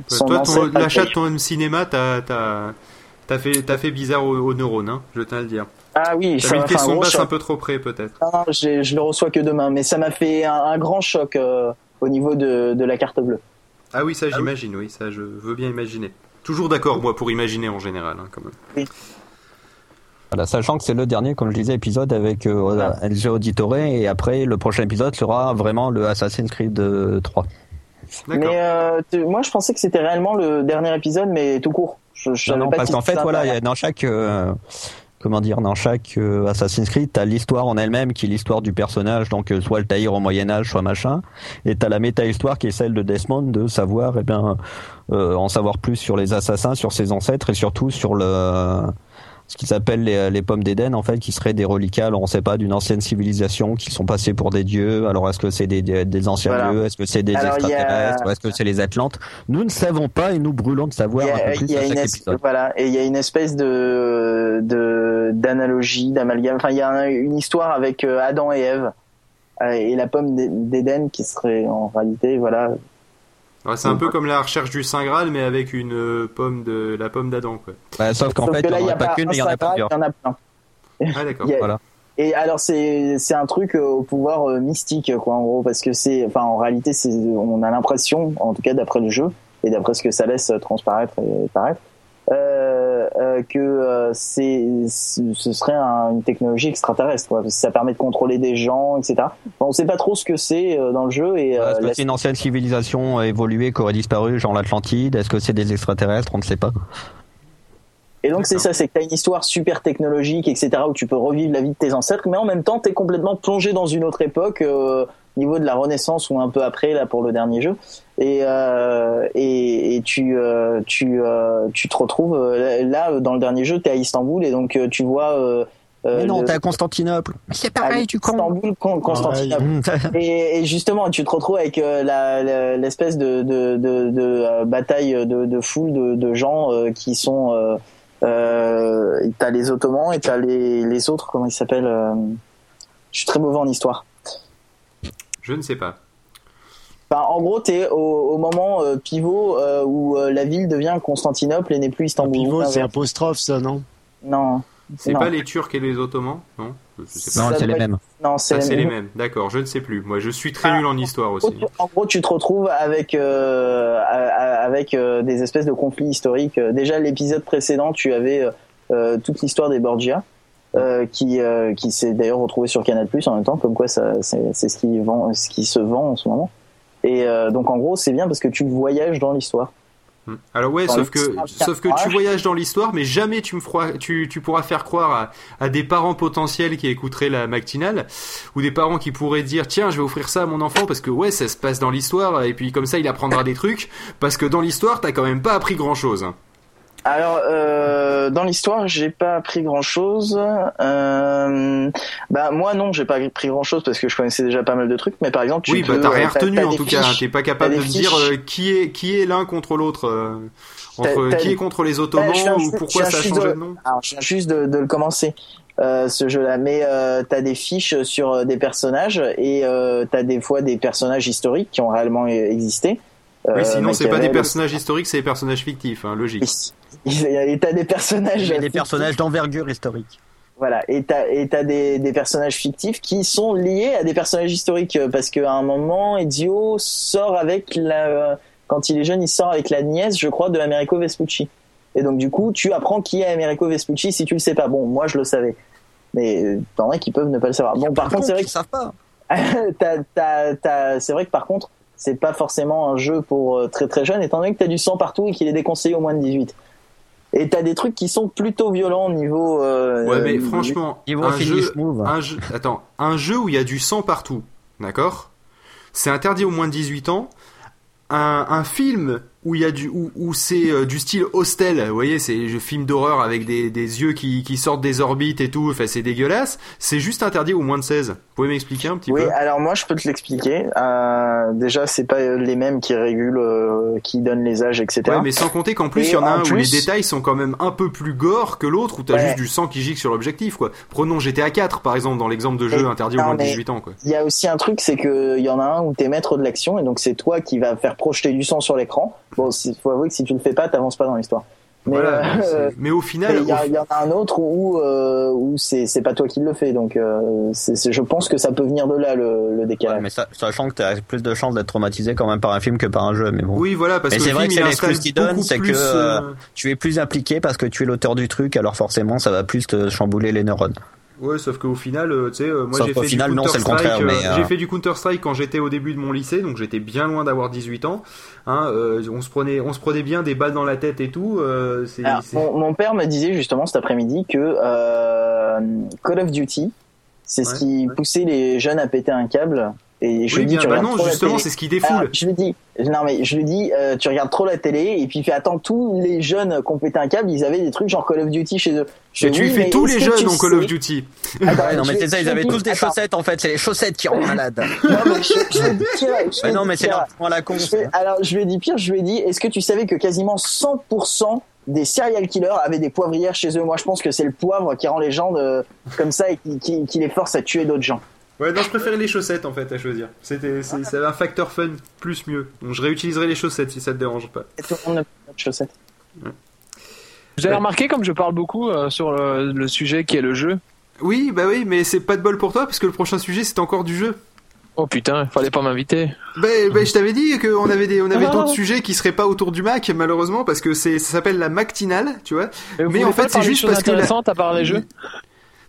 Son Toi, l'achat de ton home cinéma, t'as, t'as, t'as fait, t'as fait bizarre aux, aux neurones, hein, je tiens à le dire. Ah oui, mis de gros basse un peu trop près, peut-être. Non, j'ai- je le reçois que demain, mais ça m'a fait un, un grand choc euh, au niveau de, de la carte bleue. Ah oui, ça j'imagine, oui, ça je veux bien imaginer. Toujours d'accord, moi, pour imaginer en général, hein, quand même. Voilà, sachant que c'est le dernier, comme je disais, épisode avec euh. Ezio Auditore et après le prochain épisode sera vraiment le Assassin's Creed euh, 3. D'accord. Mais euh, tu- moi, je pensais que c'était réellement le dernier épisode, mais tout court. Je, je Non, non, pas parce qu'en fait, voilà, un- il y a dans chaque euh, comment dire, dans chaque euh, Assassin's Creed, t'as l'histoire en elle-même qui est l'histoire du personnage, donc euh, soit le tailleur au Moyen Âge, soit machin, et t'as la méta-histoire qui est celle de Desmond de savoir, eh bien, euh, en savoir plus sur les assassins, sur ses ancêtres et surtout sur le ce qu'ils appellent les, les pommes d'Éden, en fait, qui seraient des reliquats, alors on sait pas, d'une ancienne civilisation, qui sont passés pour des dieux. Alors est-ce que c'est des, des, des anciens Voilà. dieux? Est-ce que c'est des Alors, a- extraterrestres? Est-ce que c'est les Atlantes? Nous ne savons pas et nous brûlons de savoir Il y un a, peu plus il y a à une chaque es- épisode. voilà, et il y a une espèce de de d'analogie, d'amalgame. Enfin, il y a un- une histoire avec euh, Adam et Ève euh, et la pomme d'É- d'Éden qui serait en réalité, voilà. Ouais, c'est un peu comme la recherche du Saint Graal, mais avec une euh, pomme de la pomme d'Adam, quoi. Bah, sauf qu'en Sauf fait, que il là, n'y il en a pas qu'une, un mais il y en a plusieurs. il y en a plein. Ah d'accord. A- Voilà. Et alors c'est c'est un truc euh, au pouvoir euh, mystique quoi en gros parce que c'est enfin en réalité c'est on a l'impression en tout cas d'après le jeu et d'après ce que ça laisse transparaître et paraître euh, que euh, c'est ce serait un- une technologie extraterrestre quoi, parce que ça permet de contrôler des gens etc. Enfin, on sait pas trop ce que c'est euh, dans le jeu et Est-ce que la- c'est une ancienne civilisation évoluée qui aurait disparu, genre l'Atlantide? Est-ce que c'est des extraterrestres? On ne sait pas. Et donc c'est ça, c'est que t'as une histoire super technologique, etc., où tu peux revivre la vie de tes ancêtres, mais en même temps t'es complètement plongé dans une autre époque, euh, niveau de la Renaissance ou un peu après là pour le dernier jeu, et euh, et, et tu euh, tu euh, tu te retrouves là dans le dernier jeu t'es à Istanbul et donc tu vois. Mais non, le- t'es à Constantinople. C'est à pareil, tu con. Istanbul, Con- Constantinople. Et, et justement, tu te retrouves avec la- l'espèce de, de, de, de, bataille de, de foule de, de gens qui sont. Euh, t'as les Ottomans et t'as les, les autres, comment ils s'appellent Je suis très mauvais en histoire. Je ne sais pas. Enfin, en gros, t'es au, au moment euh, pivot euh, où euh, la ville devient Constantinople et n'est plus Istanbul. Pivot, c'est apostrophe, ça, non? Non, C'est pas les Turcs et les Ottomans, non Je sais pas. Non, Ça c'est les mêmes. non, c'est Ah, les mêmes. D'accord, je ne sais plus. Moi, je suis très Ah, nul en histoire aussi. tu- En gros, tu te retrouves avec euh, avec euh, des espèces de conflits historiques. Déjà, l'épisode précédent, tu avais toute l'histoire des Borgia, euh, qui euh, qui s'est d'ailleurs retrouvé sur Canal Plus en même temps, comme quoi ça c'est ce qui vend, ce qui se vend en ce moment. Et euh, donc en gros, c'est bien parce que tu voyages dans l'histoire. Hmm. Alors ouais, sauf que sauf que tu voyages dans l'histoire, mais jamais tu me tu, tu pourras faire croire à, à des parents potentiels qui écouteraient la matinale ou des parents qui pourraient dire tiens je vais offrir ça à mon enfant parce que ouais ça se passe dans l'histoire et puis comme ça il apprendra des trucs parce que dans l'histoire t'as quand même pas appris grand chose. Alors, euh, dans l'histoire, j'ai pas appris grand chose. Euh, bah moi non, j'ai pas appris grand chose parce que je connaissais déjà pas mal de trucs. Mais par exemple, tu oui peux, bah t'as rien euh, retenu t'as en tout cas. T'es pas capable de me dire euh, qui est qui est l'un contre l'autre. euh, entre qui est contre les Ottomans Bah, ou pourquoi ça a changé de- de nom? Alors, je viens juste de, de le commencer. Euh, ce jeu-là, mais euh, t'as des fiches sur des personnages et euh, t'as des fois des personnages historiques qui ont réellement existé Oui, sinon c'est pas des personnages historiques, c'est des personnages fictifs, hein, logique. Et t'as des personnages. Il y a des personnages d'envergure historique. Voilà, et t'as et t'as des, des personnages fictifs qui sont liés à des personnages historiques euh, parce qu'à un moment, Ezio sort avec la quand il est jeune, il sort avec la nièce, je crois, de Americo Vespucci. Et donc du coup, tu apprends qui est Americo Vespucci si tu le sais pas. Bon, moi je le savais, mais euh, t'en as qui peuvent ne pas le savoir. Bon, par contre, c'est vrai que savent pas. t'as, t'as, t'as- c'est vrai que par contre, c'est pas forcément un jeu pour euh, très très jeunes, étant donné que t'as du sang partout et qu'il est déconseillé au moins de 18. Et t'as des trucs qui sont plutôt violents au niveau. euh, Ouais, mais euh, franchement, Ils vont un jeu, move. un jeu, attends, un jeu où il y a du sang partout, d'accord? C'est interdit aux moins de 18 ans. Un, un film où il y a du où, où c'est euh, du style hostel, vous voyez, c'est un film d'horreur avec des, des yeux qui, qui sortent des orbites et tout, enfin c'est dégueulasse. C'est juste interdit aux moins de 16. Vous pouvez m'expliquer un petit Oui, peu alors moi je peux te l'expliquer. Euh, déjà, c'est pas les mêmes qui régulent, euh, qui donnent les âges, etc. Ouais, mais sans compter qu'en plus, il y en a en un où les détails sont quand même un peu plus gore que l'autre, où t'as Ouais. juste du sang qui gicle sur l'objectif, quoi. Prenons GTA 4, par exemple, dans l'exemple de jeu Et- interdit non, moins de mais- 18 ans, quoi. Il y a aussi un truc, c'est que il y en a un où t'es maître de l'action et donc c'est toi qui va faire projeter du sang sur l'écran. Bon, il faut avouer que si tu le fais pas, t'avances pas dans l'histoire. Mais Voilà, euh, c'est- mais au final, il y, en a un autre où euh, où c'est c'est pas toi qui le fais, donc euh, je pense que ça peut venir de là le, le Ouais, décalage. mais ça- sachant que tu as plus de chances d'être traumatisé quand même par un film que par un jeu. Mais bon. Oui, voilà, parce Mais que c'est vrai film, que c'est l'excuse donnent, beaucoup c'est que, euh, Tu es plus impliqué parce que tu es l'auteur du truc, alors forcément ça va plus te chambouler les neurones. Ouais, sauf qu'au final, euh, tu sais, euh, moi j'ai fait final, du non, contraire, mais, euh, euh, j'ai fait du Counter-Strike quand j'étais au début de mon lycée, donc j'étais bien loin d'avoir 18 ans. Hein, euh, on se prenait, on se prenait bien des balles dans la tête et tout. euh, c'est, Alors, c'est- mon, mon père me disait justement cet après-midi que euh, Call of Duty, c'est ce Ouais. qui poussait les jeunes à péter un câble. Et je oui, lui dis, bien, tu bah regardes non, trop la justement, télé. c'est ce qui défoule. Alors, je lui dis, non mais je lui dis, euh, tu regardes trop la télé et puis fais attends tous les jeunes qui ont pété un câble, ils avaient des trucs genre Call of Duty chez eux. Je dis, tu oui, fais mais tous les jeunes en Call of Duty. Attends, Ouais, non, mais c'est ça, ils avaient tous des attends, chaussettes en fait, c'est les chaussettes qui rendent malade. Non mais je, je je non, mais c'est la con. Fais- alors je lui ai dit pire, je lui ai dit, est-ce que tu savais que quasiment 100% des serial killers avaient des poivrières chez eux? Moi je pense que c'est le poivre qui rend les gens de, comme ça et qui, qui, qui les force à tuer d'autres gens. Ouais, non, je préférais les chaussettes en fait à choisir. C'était, c'est- ça avait un facteur fun plus mieux. Donc je réutiliserai les chaussettes si ça te dérange pas. Et tout le monde n'a pas de chaussettes. Vous avez remarqué comme je parle beaucoup euh, sur le, le sujet qui est le jeu Oui, bah oui, mais c'est pas de bol pour toi parce que le prochain sujet c'est encore du jeu. Oh putain, il fallait pas m'inviter. Ben, ben, je t'avais dit qu'on avait des, on avait Ah. d'autres sujets qui seraient pas autour du Mac, malheureusement, parce que c'est, ça s'appelle la Mactinale, tu vois. Mais en fait, c'est juste parce que la- à part les jeux?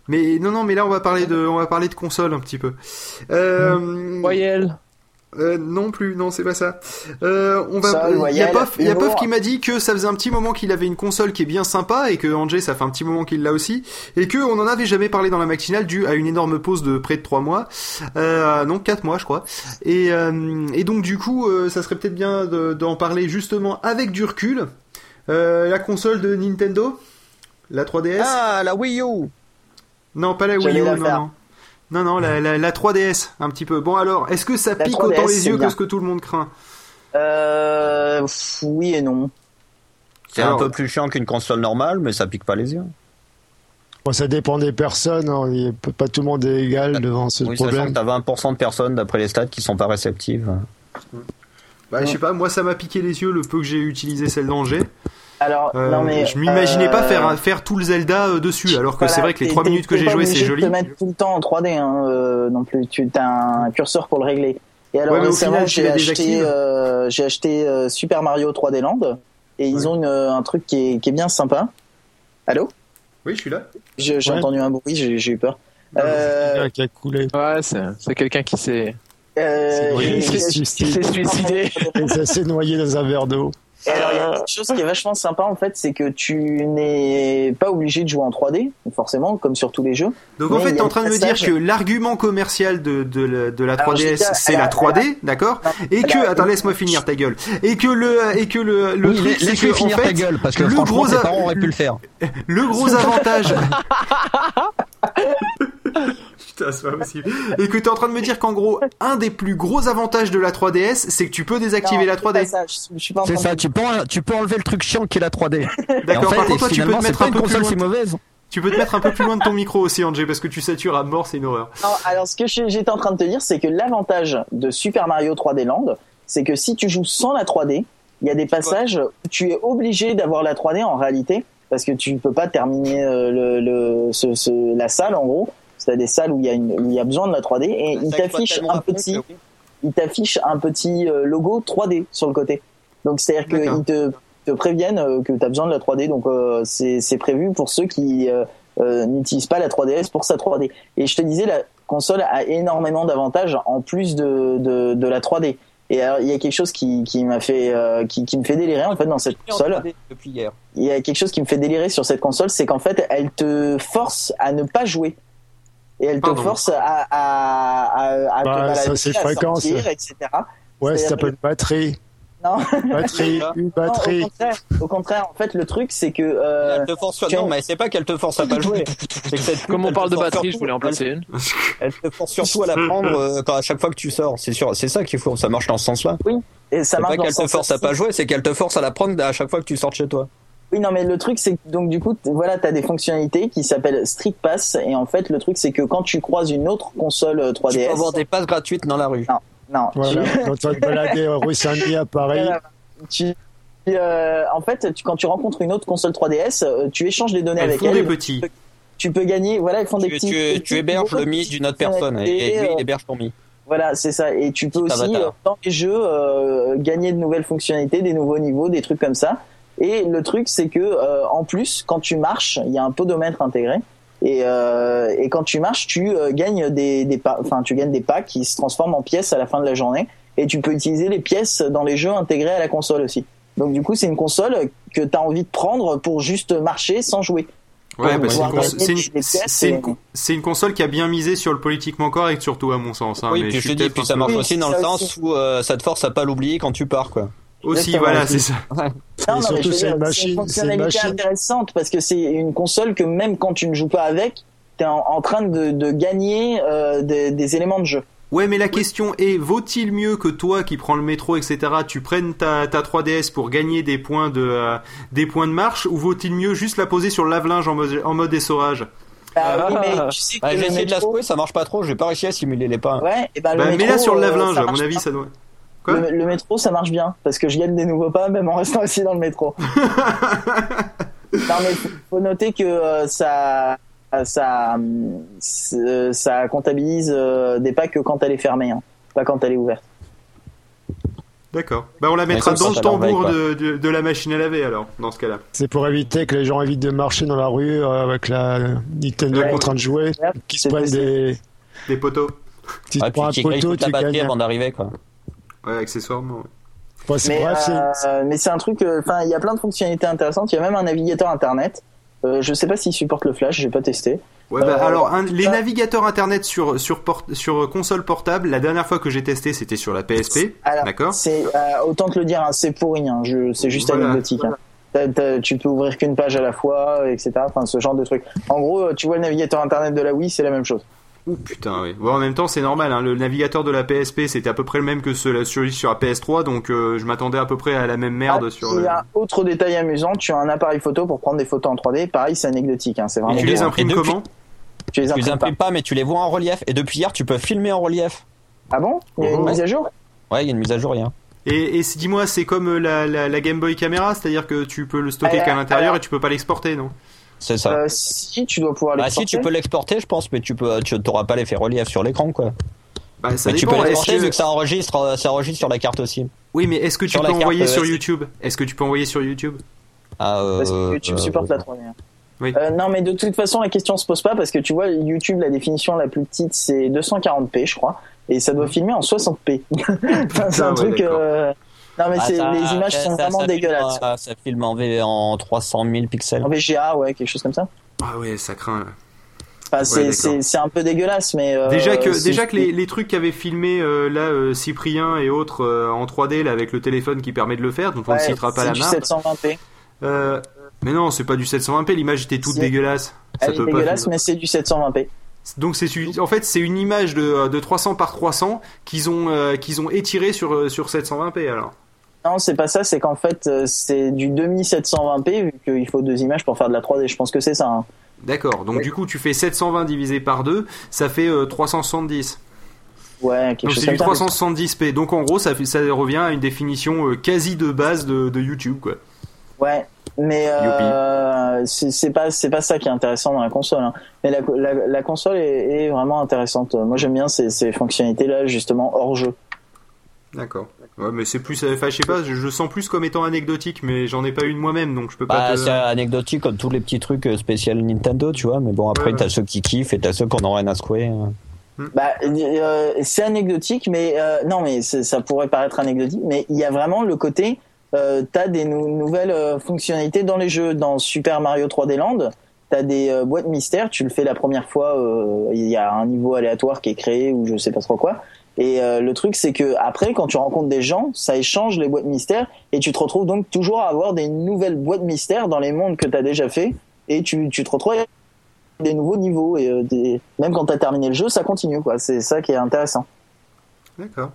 Mais non, non, mais là, on va parler de, on va parler de console un petit peu. Euh, Voyelle. euh, non plus, non, c'est pas ça. Euh, on va, il y a voyelle, Pof, il y a. Pof qui m'a dit que ça faisait un petit moment qu'il avait une console qui est bien sympa et que Angé, ça fait un petit moment qu'il l'a aussi et que on en avait jamais parlé dans la matinale dû à une énorme pause de près de trois mois, euh, non quatre mois, je crois. Et, euh, et donc du coup, euh, ça serait peut-être bien de- d'en parler justement avec du recul. Euh, la console de Nintendo, la 3DS. Ah, la Wii U Non, pas la Wii U, non, non. Non, non, la, la, la 3DS, un petit peu. Bon, alors, est-ce que ça La pique 3DS, autant les yeux bien. que ce que tout le monde craint Euh, oui et non. C'est un peu plus chiant qu'une console normale, mais ça pique pas les yeux. Bon, ça dépend des personnes. hein. Pas tout le monde est égal devant ce Oui, sachant problème. que t'as 20% de personnes, d'après les stats, qui sont pas réceptives. Bah, je sais pas, moi ça m'a piqué les yeux le peu que j'ai utilisé celle d'Angers. Alors, Euh, non mais. je m'imaginais pas euh, faire, faire tout le Zelda euh, dessus, alors que voilà, c'est vrai que les t'es- 3 t'es- minutes que j'ai pas joué c'est joli. te mettre tout le temps en 3D hein, euh, non plus. Tu as un curseur pour le régler. Et alors Ouais, récemment, tu j'ai acheté, euh, j'ai acheté euh, Super Mario 3D Land et ils ont une, un truc qui est, qui est bien sympa. Allô? Oui, je suis là. J'ai Ouais. entendu un bruit, j'ai eu peur. Euh, Quelqu'un qui a coulé. Ouais, c'est quelqu'un qui s'est euh, suicide. s'est suicidé. Et ça s'est noyé dans un verre d'eau. Et alors, il y a quelque chose qui est vachement sympa en fait, c'est que tu n'es pas obligé de jouer en 3D, forcément, comme sur tous les jeux. Donc en fait, t'es en train de me dire que l'argument commercial de, de, la- de la Alors, je 3DS, veux dire, c'est la a- 3D, d'accord Et que, attends, laisse-moi finir ta gueule. Et que le, et que le, le oui, truc, c'est laisse-lui que, en finir ta gueule, parce que le franchement, gros tes parents auraient pu le faire. Le gros avantage. Putain, c'est pas possible. Et que t'es en train de me dire qu'en gros, un des plus gros avantages de la 3DS, c'est que tu peux désactiver Non, la c'est pas 3D. ça, je, je suis pas en C'est train ça, de- tu peux, tu peux enlever le truc chiant qui est la 3D. Et en D'accord. fait, Par contre, toi, tu peux te mettre un peu plus loin. mauvaise. Tu peux te mettre un peu plus loin de ton micro aussi, Angé, parce que tu satures à mort, c'est une horreur. Non, alors ce que j'étais en train de te dire, c'est que l'avantage de Super Mario 3D Land, c'est que si tu joues sans la 3D, il y a des passages où tu es obligé d'avoir la 3D en réalité parce que tu ne peux pas terminer euh, le, le ce, ce, la salle en gros. C'est des salles où il y a une, où il y a besoin de la 3D et il t'affiche un petit il t'affiche un petit euh, logo 3D sur le côté. Donc c'est-à-dire qu'ils te, te préviennent euh, que tu as besoin de la 3D. Donc euh, c'est c'est prévu pour ceux qui n'utilisent pas la 3DS pour sa 3D. Et je te disais, la console a énormément d'avantages en plus de, de, de la 3D. Et alors, il y a quelque chose qui, qui m'a fait, qui, qui me fait délirer en fait dans cette console. Depuis hier. Il y a quelque chose qui me fait délirer sur cette console, c'est qu'en fait, elle te force à ne pas jouer et elle te force à, à, à, à Bah, te balader, ça, c'est à fréquent, sortir, ça. etc. Ouais, ça s'appelle batterie. Non, Batterie, une non, au batterie. contraire, au contraire, en fait, le truc, c'est que euh, Elle te force as non, mais c'est pas qu'elle te force à pas jouer. C'est que cette Comme on elle parle de batterie, je voulais en placer une. Elle te force surtout à la prendre euh, quand à chaque fois que tu sors. C'est sûr, c'est ça qu'il faut. Ça marche dans ce sens-là. et ça C'est marche pas dans qu'elle te force à pas jouer, c'est qu'elle te force à la prendre à chaque fois que tu sors de chez toi. Oui, non, mais le truc, c'est que donc du coup, voilà, t'as des fonctionnalités qui s'appellent Street Pass, et en fait, le truc, c'est que quand tu croises une autre console euh, Tu peux 3DS, avoir des passes gratuites dans la rue. non, Voilà, tu- quand tu vas te balader rue Saint-Denis à Paris. Voilà. tu, euh, en fait, tu, quand tu rencontres une autre console 3DS, euh, tu échanges des données Elles avec font des elle. petits. Tu peux gagner, voilà, ils font des petits. tu, des tu héberges le Mi d'une autre personne et, et lui il héberge ton Mi. Voilà, c'est ça. Et tu peux aussi, avatar. euh, dans les jeux, euh, gagner de nouvelles fonctionnalités, des nouveaux niveaux, des trucs comme ça. Et le truc, c'est que euh, en plus, quand tu marches, il y a un podomètre intégré. Et, euh, et quand tu marches, tu euh, gagnes des, des enfin, tu gagnes des packs qui se transforment en pièces à la fin de la journée. Et tu peux utiliser les pièces dans les jeux intégrés à la console aussi. Donc du coup, c'est une console que tu as envie de prendre pour juste marcher sans jouer. Ouais, bah, c'est une, cons- et- console qui a bien misé sur le politiquement correct, surtout à mon sens. hein, oui, mais puis je je te dis, puis ça marche aussi dans ça le aussi. sens où euh, ça te force à pas l'oublier quand tu pars, quoi. Aussi, Exactement, voilà, c'est ça. Non, Et non, mais surtout, je veux c'est une machine- c'est une c'est une fonctionnalité machine. intéressante parce que c'est une console que même quand tu ne joues pas avec, tu es en, en train de, de gagner euh, des, des éléments de jeu. Ouais, mais la question est, vaut-il mieux que toi qui prends le métro, etc., tu prennes ta, ta 3DS pour gagner des points de, euh, des points de marche, ou vaut-il mieux juste la poser sur le lave-linge en mode, en mode essorage? Bah oui, mais tu sais que Ah, j'ai essayé de la métro- secouer, ça marche pas trop, j'ai pas réussi à simuler les pas. Ouais, et le Bah, métro, mets-la sur le euh, lave-linge, à mon avis, ça doit... Quoi le, le métro, ça marche bien parce que je gagne des nouveaux pas même en restant assis dans le métro. non mais faut, noter que euh, ça ça euh, ça comptabilise euh, des pas que quand elle est fermée, hein, pas quand elle est ouverte. D'accord. Bah, on la mettra dans le tambour de, de, de la machine à laver, alors, dans ce cas-là. C'est pour éviter que les gens évitent de marcher dans la rue euh, avec la Nintendo Ouais. en train de jouer, qui se prennent des. Des poteaux. Si Ah, tu prends un poteau, tu gagnes. avant d'arriver, quoi. Ouais, accessoirement. ouais. Ouais, c'est Mais, bref, c'est- euh, mais c'est un truc, euh, enfin, il y a plein de fonctionnalités intéressantes. Il y a même un navigateur internet. Euh, je sais pas s'il supporte le flash, j'ai pas testé. Ouais, bah, Euh, alors, un- les ça- navigateurs internet sur, sur, port- sur console portable, la dernière fois que j'ai testé, c'était sur la PSP. D'accord C'est euh, autant te le dire, hein, c'est pourri. Hein, c'est juste Voilà. anecdotique. Hein. Tu peux ouvrir qu'une page à la fois, etc. Enfin, ce genre de truc. En gros, tu vois le navigateur internet de la Wii, c'est la même chose. Oh putain, oui. Bon, en même temps, c'est normal. Hein. Le navigateur de la PSP, c'était à peu près le même que celui sur, la PS3, donc euh, je m'attendais à peu près à la même merde Ah, sur Il le... y a autre détail amusant, tu as un appareil photo pour prendre des photos en 3D. Pareil, c'est anecdotique. Hein, c'est Et vraiment. tu les imprimes et depuis- comment tu les Tu les imprimes pas. imprimes pas, mais tu les vois en relief. Et depuis hier, tu peux filmer en relief. Ah bon? Il y a une Oh. mise à jour? Ouais, il y a une mise à jour, rien. Et, et dis-moi, c'est comme euh, la, la, la Game Boy Camera, c'est-à-dire que tu peux le stocker Euh, qu'à l'intérieur alors- et tu peux pas l'exporter, non? C'est ça. Euh, Si, tu dois pouvoir bah l'exporter. si, tu peux l'exporter, je pense, mais tu peux, tu t'auras pas l'effet relief sur l'écran, quoi. Bah, ça mais tu dépend. peux Est-ce l'exporter que- vu que ça enregistre, euh, ça enregistre sur la carte aussi. Oui, mais est-ce que tu Sur peux envoyer sur euh, YouTube? Est-ce que tu peux envoyer sur YouTube? Ah, Parce que YouTube euh, supporte la 3D. hein. Oui. Euh, non, mais de toute façon, la question se pose pas parce que tu vois, YouTube, la définition la plus petite, c'est 240p, je crois, et ça doit filmer en 60p. Enfin, c'est un ouais, truc. euh, Non, mais ah, ça- les images ça- sont ça- vraiment ça filme dégueulasses. en- ça filme en, V- en 300 000 pixels. En VGA, ouais, quelque chose comme ça. Ah ouais, ça craint. là. Enfin, c'est un peu dégueulasse, mais euh, Déjà que, déjà que les, les trucs qu'avaient filmé euh, là euh, Cyprien et autres euh, en 3D là avec le téléphone qui permet de le faire, dont on ne citera pas c'est la du marque. 720p. Euh, mais non, c'est pas du 720p. L'image était toute dégueulasse. Ça Elle est peut pas dégueulasse, mais c'est du 720p. Donc c'est en fait c'est une image de, de 300 par 300 qu'ils ont euh, qu'ils ont étiré sur sur 720p alors. Non, c'est pas ça, c'est qu'en fait, euh, c'est du demi 720p vu qu'il faut deux images pour faire de la 3D. Je pense que c'est ça. hein. D'accord. Donc du coup tu fais 720 divisé par 2, ça fait euh, 370. Ouais, quelque Donc c'est du comme ça. 370p. Donc en gros, ça, revient à une définition euh, quasi de base de, de YouTube, quoi. Ouais, mais euh, c'est pas c'est pas ça qui est intéressant dans la console. hein. Mais la, la, la console est, est vraiment intéressante. Moi j'aime bien ces, ces fonctionnalités là justement hors jeu. D'accord. Ouais, mais c'est plus, enfin, je sais pas, je, je sens plus comme étant anecdotique, mais j'en ai pas une moi-même, donc je peux pas. Bah, te- c'est anecdotique comme tous les petits trucs euh, spécial Nintendo, tu vois. Mais bon, après, Ouais, ouais. t'as ceux qui kiffent et t'as ceux qui en ont rien à secouer. hein. Bah euh, c'est anecdotique, mais euh, non mais ça pourrait paraître anecdotique, mais il y a vraiment le côté euh, t'as des nou- nouvelles euh, fonctionnalités dans les jeux. Dans Super Mario 3D Land, t'as des euh, boîtes mystères. Tu le fais la première fois, euh, il y a un niveau aléatoire qui est créé ou je sais pas trop quoi. Et euh, le truc, c'est que après, quand tu rencontres des gens, ça échange les boîtes mystères et tu te retrouves donc toujours à avoir des nouvelles boîtes mystères dans les mondes que tu as déjà fait et tu, tu te retrouves avec des nouveaux niveaux et euh, des... même quand tu as terminé le jeu, ça continue quoi. C'est ça qui est intéressant. D'accord.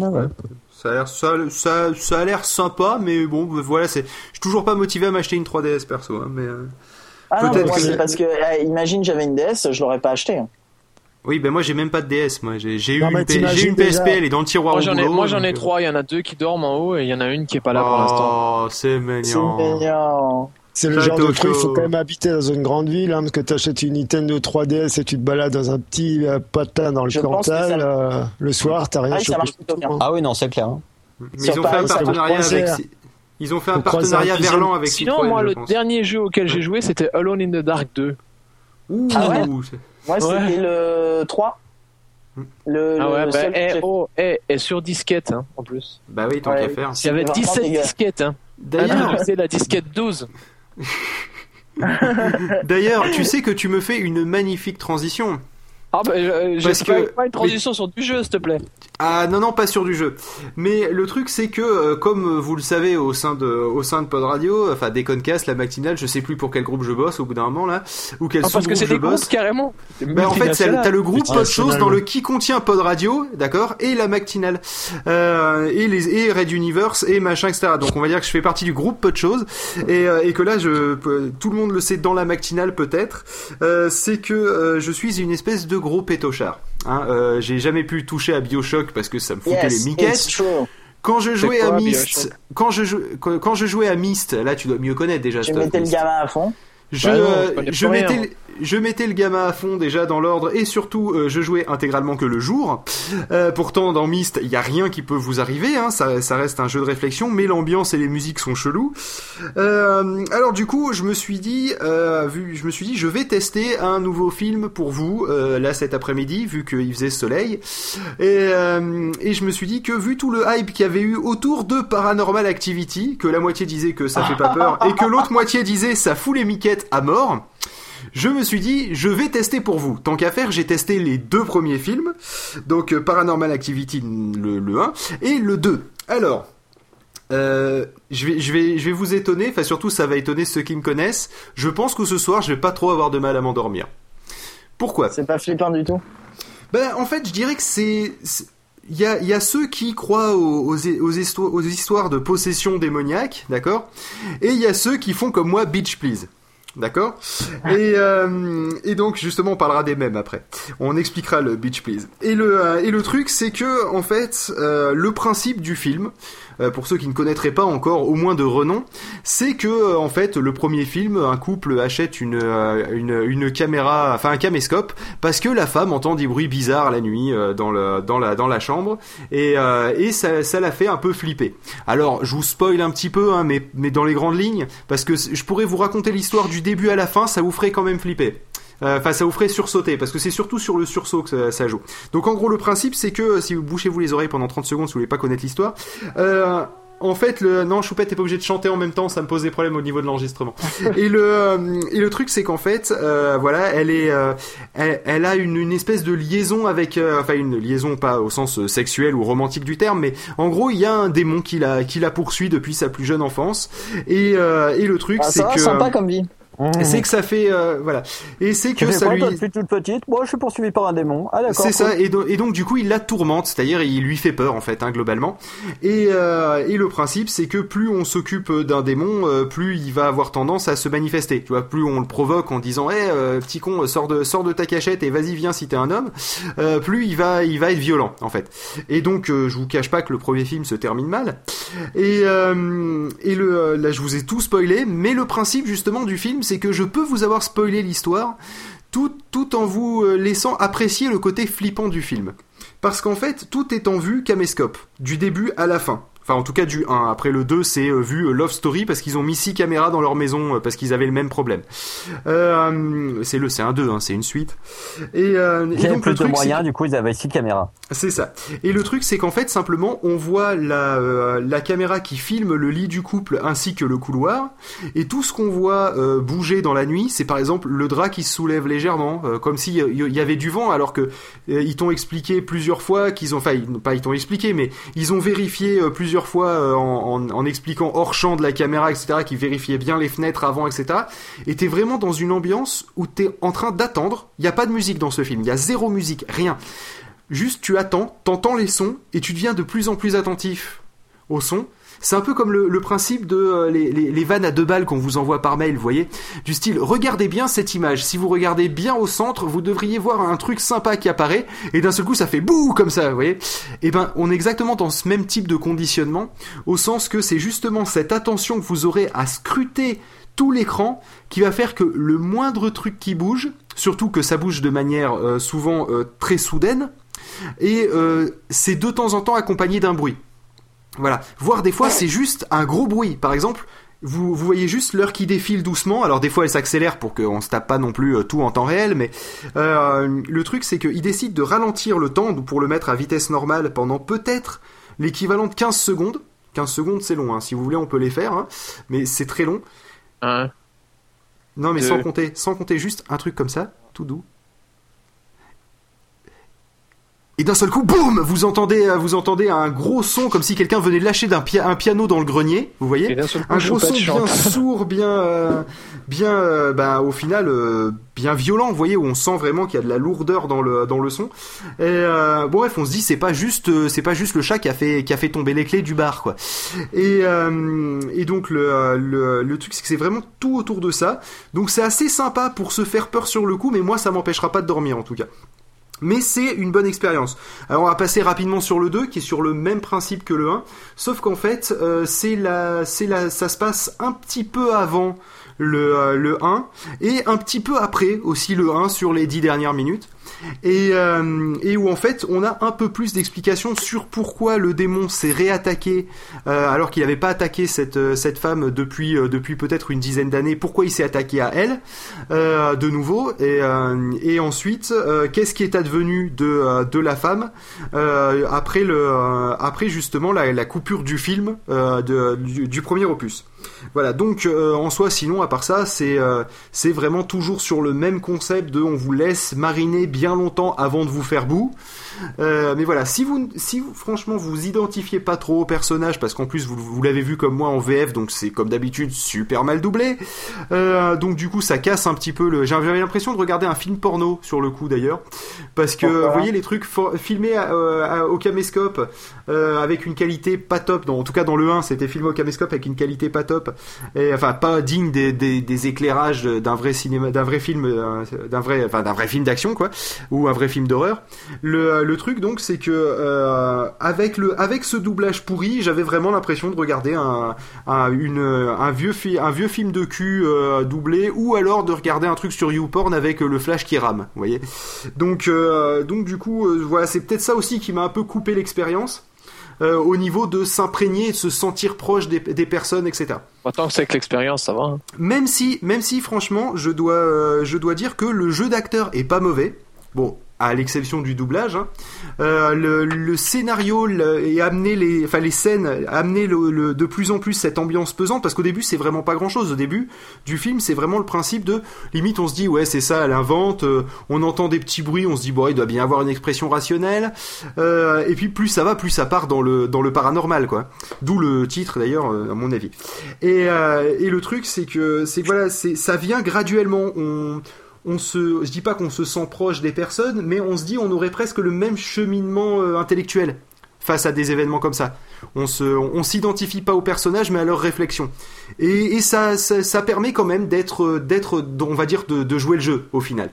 Ah ouais. Ça a l'air, ça, ça, ça a l'air sympa, mais bon, voilà, c'est, je suis toujours pas motivé à m'acheter une 3DS perso, hein, mais. euh, Ah non, mais Peut-être moi que- c'est parce que euh, imagine j'avais une DS, je l'aurais pas acheté. hein. Oui, ben moi j'ai même pas de DS, moi j'ai, j'ai eu une, j'ai une PSP, elle est dans le tiroir Moi au j'en ai, moi j'en ai euh, trois. Il y en a deux qui dorment en haut et il y en a une qui est pas là pour l'instant. Oh, c'est C'est mignon. mignon. C'est le genre de truc, il faut quand même habiter dans une grande ville, hein, parce que tu achètes une Nintendo 3DS et tu te balades dans un petit euh, patin dans le Cantal, ça- euh, le soir, t'as rien Ah, ça chopé marche du plutôt tout, bien. Ah oui, non, c'est clair. hein. Mais ils ont fait un partenariat avec, ils ont fait un partenariat verlan avec Sinon, Citroën, moi je le pense. dernier jeu auquel j'ai joué c'était Alone in the Dark 2. Ouh, Ah Moi c'était le 3. Le, Ah le ouais, bah, seul que eh, oh, eh, et sur disquette hein, en plus. Bah oui, tant Ouais. qu'à faire. Il y avait vraiment 17 dégueu. disquettes. Hein. D'ailleurs, c'est la disquette 12. d'ailleurs, tu sais que tu me fais une magnifique transition. Ah bah, euh, Parce pas, que- pas une transition sur du jeu, s'il te plaît. Ah non non pas sur du jeu. Mais le truc c'est que euh, comme vous le savez au sein de au sein de Pod Radio, enfin Déconcast, la matinale, je sais plus pour quel groupe je bosse au bout d'un moment là ou quel Ah, parce que c'est des bosse. groupes carrément. Bah, en fait, t'as le groupe Pod Chose dans le qui contient Pod Radio, d'accord, et la matinale, euh, et les et Red Universe et machin, etc. Donc on va dire que je fais partie du groupe Pod Chose et, euh, et que là, je tout le monde le sait dans la matinale peut-être, euh, c'est que euh, je suis une espèce de gros pétochard. Hein, euh, j'ai jamais pu toucher à Bioshock parce que ça me foutait Yes, les miquettes. Quand je jouais quoi, à Myst, quand je quand jouais à Myst, là tu dois mieux connaître déjà. Tu mettais le gamin à fond. Je, Bah non, euh, je connais je, rien, mettais, le- je mettais le gamin à fond déjà dans l'ordre et surtout euh, je jouais intégralement que le jour. Euh, pourtant dans Myst il y a rien qui peut vous arriver, hein, ça, ça reste un jeu de réflexion, mais l'ambiance et les musiques sont chelous. Euh, alors du coup je me suis dit, vu, je me suis dit je vais tester un nouveau film pour vous là cet après-midi vu qu'il faisait soleil et, et je me suis dit que vu tout le hype qu'il y avait eu autour de Paranormal Activity, que la moitié disait que ça fait pas peur et que l'autre moitié disait ça fout les miquettes à mort, je me suis dit je vais tester pour vous. Tant qu'à faire, j'ai testé les deux premiers films, donc euh, Paranormal Activity le, le 1 et le 2. Alors, euh, je vais, je vais, je vais vous étonner. Enfin, surtout, ça va étonner ceux qui me connaissent. Je pense que ce soir, je vais pas trop avoir de mal à m'endormir. Pourquoi? C'est pas flippant du tout? ben, en fait, je dirais que c'est. Il y a, y a ceux qui croient aux, aux, aux histoires, aux histoires de possession démoniaque, d'accord? Et il y a ceux qui font comme moi, bitch please. D'accord et, euh, et donc justement on parlera des mêmes après. On expliquera le bitch please. Et le euh, et le truc c'est que en fait euh, le principe du film, pour ceux qui ne connaîtraient pas encore au moins de renom, c'est que euh, en fait le premier film un couple achète une euh, une, caméra, enfin un caméscope parce que la femme entend des bruits bizarres la nuit euh, dans la chambre et euh, et ça ça la fait un peu flipper. Alors je vous spoil un petit peu hein, mais mais dans les grandes lignes parce que je pourrais vous raconter l'histoire du début à la fin, ça vous ferait quand même flipper. Euh, Enfin, ça vous ferait sursauter parce que c'est surtout sur le sursaut que ça, ça joue. Donc, en gros, le principe, c'est que si vous bouchez-vous les oreilles pendant 30 secondes si vous voulez pas connaître l'histoire, euh, en fait, le non, Choupette t'es pas obligé de chanter en même temps, ça me pose des problèmes au niveau de l'enregistrement. et le euh, et le truc, c'est qu'en fait, euh, voilà, elle est, euh, elle, elle a une, une espèce de liaison avec, euh, enfin une liaison pas au sens euh, sexuel ou romantique du terme, mais en gros, il y a un démon qui la qui la poursuit depuis sa plus jeune enfance. Et euh, et le truc, Ah, c'est que sympa comme vie. Mmh. C'est que ça fait euh, voilà et c'est que ça quoi, lui toi, depuis toute petite Moi, je suis poursuivi par un démon. Ah d'accord. c'est ça et, do- et donc du coup il la tourmente c'est-à-dire il lui fait peur en fait hein, globalement et, euh, et le principe c'est que plus on s'occupe d'un démon euh, plus il va avoir tendance à se manifester tu vois plus on le provoque en disant hé petit con sors de sors de ta cachette et vas-y viens si t'es un homme euh, plus il va il va être violent en fait et donc euh, je vous cache pas que le premier film se termine mal et euh, et le euh, là je vous ai tout spoilé mais le principe justement du film c'est que je peux vous avoir spoilé l'histoire tout, tout en vous euh, laissant apprécier le côté flippant du film. Parce qu'en fait, tout est en vue caméscope, du début à la fin. Enfin, en tout cas, du 1. Après le 2, c'est euh, vu euh, Love Story parce qu'ils ont mis 6 caméras dans leur maison euh, parce qu'ils avaient le même problème. Euh, c'est le, c'est un 2, hein, c'est une suite. Et, euh, et donc, plus le de truc, du coup, ils avaient six caméras. c'est ça. Et le truc, c'est qu'en fait, simplement, on voit la, euh, la caméra qui filme le lit du couple ainsi que le couloir. Et tout ce qu'on voit bouger dans la nuit, c'est par exemple le drap qui se soulève légèrement, comme s'il y avait du vent, alors que ils t'ont expliqué plusieurs fois qu'ils ont, enfin, pas ils t'ont expliqué, mais ils ont vérifié euh, plusieurs fois euh, en, en, expliquant hors champ de la caméra, etc., qu'ils vérifiaient bien les fenêtres avant, etc. Et t'es vraiment dans une ambiance où t'es en train d'attendre. Il y a pas de musique dans ce film, il y a zéro musique, rien. Juste tu attends, t'entends les sons et tu deviens de plus en plus attentif au son. C'est un peu comme le, principe de euh, les, vannes à deux balles qu'on vous envoie par mail, vous voyez Du style, regardez bien cette image. Si vous regardez bien au centre, vous devriez voir un truc sympa qui apparaît, et d'un seul coup ça fait bouh comme ça, vous voyez Eh ben, on est exactement dans ce même type de conditionnement, au sens que c'est justement cette attention que vous aurez à scruter tout l'écran qui va faire que le moindre truc qui bouge, surtout que ça bouge de manière euh, souvent euh, très soudaine, et c'est de temps en temps accompagné d'un bruit. Voilà. Voire des fois, c'est juste un gros bruit. Par exemple, vous, vous voyez juste l'heure qui défile doucement. Alors des fois, elle s'accélère pour qu'on se tape pas non plus euh, tout en temps réel. Mais euh, le truc, c'est qu'il décide de ralentir le temps pour le mettre à vitesse normale pendant peut-être l'équivalent de 15 secondes. 15 secondes, c'est long. Hein. Si vous voulez, on peut les faire. hein. Mais c'est très long. Un, Non, mais Deux. sans compter, sans compter juste un truc comme ça, tout doux. Et d'un seul coup, boum, vous entendez, euh, vous entendez un gros son comme si quelqu'un venait de lâcher d'un pia- un piano dans le grenier, vous voyez coup, Un gros son bien sourd, bien, euh, bien, euh, bah, au final, euh, bien violent, vous voyez, où on sent vraiment qu'il y a de la lourdeur dans le dans le son. Et bon, bref, on se dit c'est pas juste, c'est pas juste le chat qui a fait qui a fait tomber les clés du bar, quoi. Et et donc le le, le truc c'est que c'est vraiment tout autour de ça. Donc c'est assez sympa pour se faire peur sur le coup, mais moi ça m'empêchera pas de dormir en tout cas. Mais c'est une bonne expérience. Alors on va passer rapidement sur le 2 qui est sur le même principe que le 1, sauf qu'en fait euh, c'est la c'est la ça se passe un petit peu avant le euh, le 1 et un petit peu après aussi le 1 sur les 10 dernières minutes. Et, euh, et où en fait on a un peu plus d'explications sur pourquoi le démon s'est réattaqué euh, alors qu'il n'avait pas attaqué cette, euh, cette femme depuis, depuis peut-être une dizaine d'années, pourquoi il s'est attaqué à elle de nouveau et, ensuite qu'est-ce qui est advenu de, de la femme après, le, après justement la, la coupure du film du premier opus. Voilà, donc euh, en soi, sinon, à part ça, c'est euh, c'est vraiment toujours sur le même concept de on vous laisse mariner bien longtemps avant de vous faire bout. Euh, mais voilà, si vous, si vous, franchement, vous identifiez pas trop au personnage, parce qu'en plus vous, vous l'avez vu comme moi en VF, donc c'est comme d'habitude super mal doublé. Donc du coup, ça casse un petit peu le. J'avais l'impression de regarder un film porno sur le coup d'ailleurs, parce que Pourquoi vous voyez les trucs filmés à- à- au caméscope avec une qualité pas top. dans- en tout cas, dans le 1, c'était filmé au caméscope avec une qualité pas top, et enfin pas digne des, éclairages d'un vrai cinéma, d'un vrai film, euh, d'un vrai, enfin d'un vrai film d'action quoi, ou un vrai film d'horreur. Le, le truc donc, c'est que euh, avec le, avec ce doublage pourri, j'avais vraiment l'impression de regarder un, un, une, un vieux un vieux film de cul euh, doublé, ou alors de regarder un truc sur YouPorn avec euh, le flash qui rame, vous voyez. Donc, euh, donc du coup, euh, voilà, c'est peut-être ça aussi qui m'a un peu coupé l'expérience. Euh, au niveau de s'imprégner de se sentir proche des, des personnes, etc. Tant que c'est que l'expérience, ça va. hein. Même si, même si franchement, je dois, euh, je dois dire que le jeu d'acteur est pas mauvais. Bon, à l'exception du doublage. hein. Euh, le, scénario le- et les, enfin les scènes, amener de plus en plus cette ambiance pesante parce qu'au début c'est vraiment pas grand chose. Au début du film c'est vraiment le principe de limite on se dit ouais c'est ça elle invente, euh, on entend des petits bruits, on se dit bon il doit bien avoir une expression rationnelle Euh, et puis plus ça va plus ça part dans le dans le paranormal quoi. D'où le titre d'ailleurs à mon avis. Et, le truc c'est que c'est voilà ça vient graduellement on on se, je dis pas qu'on se sent proche des personnes, mais on se dit on aurait presque le même cheminement euh, intellectuel face à des événements comme ça. On se, on s'identifie pas aux personnages, mais à leurs réflexions. Et, ça, ça, permet quand même d'être, euh, d'être, on va dire, de jouer le jeu au final.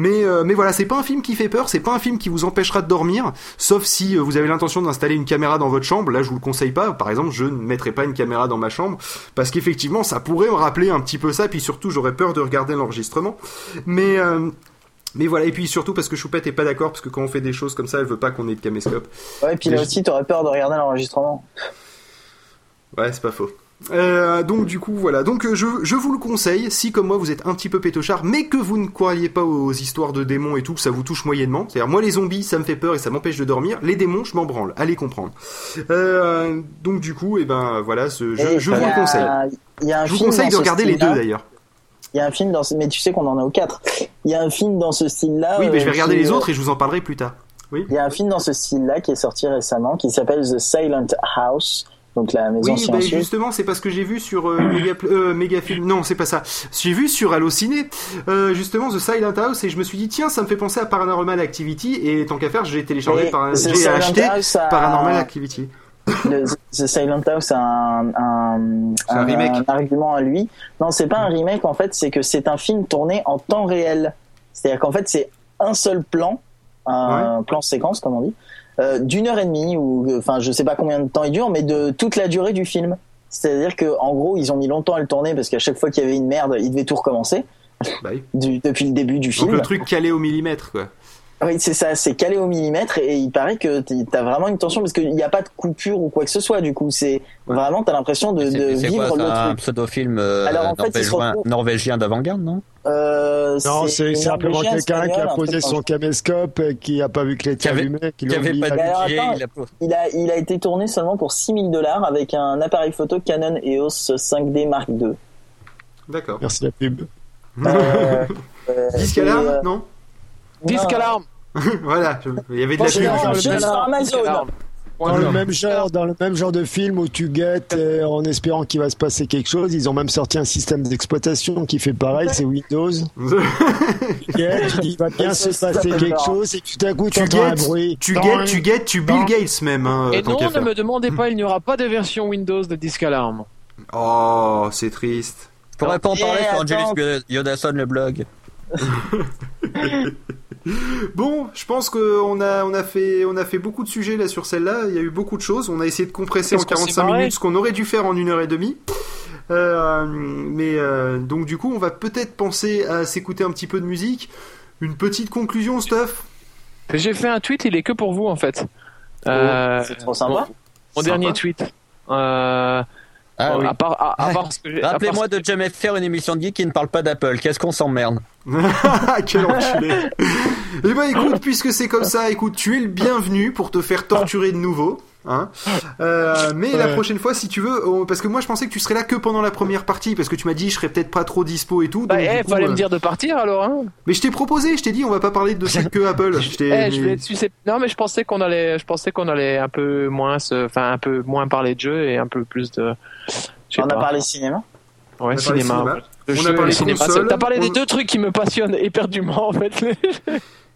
Mais, euh, mais voilà, c'est pas un film qui fait peur, c'est pas un film qui vous empêchera de dormir, sauf si euh, vous avez l'intention d'installer une caméra dans votre chambre. Là, je vous le conseille pas. Par exemple, je ne mettrai pas une caméra dans ma chambre parce qu'effectivement, ça pourrait me rappeler un petit peu ça. Puis surtout, j'aurais peur de regarder l'enregistrement. Mais euh, mais voilà, et puis surtout parce que Choupette est pas d'accord, parce que quand on fait des choses comme ça, elle veut pas qu'on ait de caméscope. Ouais, puis Mais là aussi, t'aurais peur de regarder l'enregistrement. Ouais, c'est pas faux. Euh, donc du coup voilà, donc euh, je, je vous le conseille si comme moi vous êtes un petit peu pétochard mais que vous ne croyez pas aux histoires de démons et tout, que ça vous touche moyennement, c'est-à-dire moi les zombies ça me fait peur et ça m'empêche de dormir, les démons je m'en branle, allez comprendre. Euh, donc du coup et ben voilà, ce, je, vous le conseille. Il y a un Je vous conseille de regarder les deux d'ailleurs. Il y a un film dans ce... mais tu sais qu'on en a aux quatre. Il y a un film dans ce style-là. Oui mais je vais regarder qui- les autres et je vous en parlerai plus tard. Oui. Il y a un film dans ce style-là qui est sorti récemment qui s'appelle The Silent House. Donc la maison Oui, ben justement, c'est parce que j'ai vu sur euh, Méga, euh, Mégafilm. Non, c'est pas ça. J'ai vu sur Allociné, euh, justement, The Silent House, et je me suis dit, tiens, ça me fait penser à Paranormal Activity, et tant qu'à faire, j'ai téléchargé, par... The j'ai acheté House a- Paranormal Activity. Le- The Silent House a un, un, un remake. un argument à lui. Non, c'est pas un remake en fait, c'est que c'est un film tourné en temps réel. C'est-à-dire qu'en fait, c'est un seul plan, un plan séquence comme on dit, d'une heure et demie ou enfin je sais pas combien de temps il dure, mais de toute la durée du film. C'est-à-dire que en gros, ils ont mis longtemps à le tourner parce qu'à chaque fois qu'il y avait une merde, ils devaient tout recommencer Bah oui. du- depuis le début du Donc film. le truc calé au millimètre, quoi. Oui, c'est ça, c'est calé au millimètre et il paraît que t'as vraiment une tension parce qu'il n'y a pas de coupure ou quoi que ce soit. Du coup, c'est vraiment t'as l'impression de, vivre quoi, le c'est un truc. pseudo-film euh, Alors, en fait, norvégien, retrouve- norvégien d'avant-garde, non? Euh, Non, c'est simplement quelqu'un qui a posé truc son caméscope et qui a pas vu que les Qui avait- allumé, qui avait pas alors, attends, il a. Il a, il a été tourné seulement pour 6000 dollars avec un appareil photo Canon EOS 5D Mark II. D'accord. Merci la pub. Euh, euh, Disque alarme, non? Disque alarme. Voilà, il y avait de la pub. Amazon. Dans le même genre, dans le même genre de film où tu guettes euh, en espérant qu'il va se passer quelque chose, ils ont même sorti un système d'exploitation qui fait pareil, c'est Windows. Tu guettes, tu dis il va bien se passer quelque chose et tout à coup Tu un bruit. tu guettes, tu guettes, tu Bill Gates même, hein, Et non, ne faire. me demandez pas, il n'y aura pas de version Windows de disque alarme. Oh, c'est triste. Je pourrais pas en parler sur. Angelus Yodasson, le blog. Bon, je pense qu'on a, on a fait, on a fait beaucoup de sujets là sur celle-là. Il y a eu beaucoup de choses. On a essayé de compresser en Qu'est-ce qu'on s'est 45 marré minutes ce qu'on aurait dû faire en une heure et demie. Euh, mais euh, donc du coup, on va peut-être penser à s'écouter un petit peu de musique. Une petite conclusion, Stuff? J'ai fait un tweet, il est que pour vous en fait. Euh, c'est trop sympa. Mon, mon Sympa. dernier tweet. Euh, Ah bon, oui. à part, à, à que Rappelez-moi de jamais faire une émission de geek qui ne parle pas d'Apple. Qu'est-ce qu'on s'emmerde Quel enculé. Eh ben écoute, puisque c'est comme ça, écoute, tu es le bienvenu pour te faire torturer de nouveau. Hein Euh, mais la prochaine fois, si tu veux, on- parce que moi je pensais que tu serais là que pendant la première partie, parce que tu m'as dit je serais peut-être pas trop dispo et tout. Bah, donc, eh, coup, fallait euh, me dire de partir alors. Hein. Mais je t'ai proposé, je t'ai dit on va pas parler de c'est que Apple. Je t'ai- Eh, je être Non, mais je pensais qu'on allait, je pensais qu'on allait un peu moins, se... enfin un peu moins parler de jeu et un peu plus de. On a parlé cinéma. Ouais, cinéma. On a parlé cinéma. T'as parlé On- des deux trucs qui me passionnent éperdument en fait.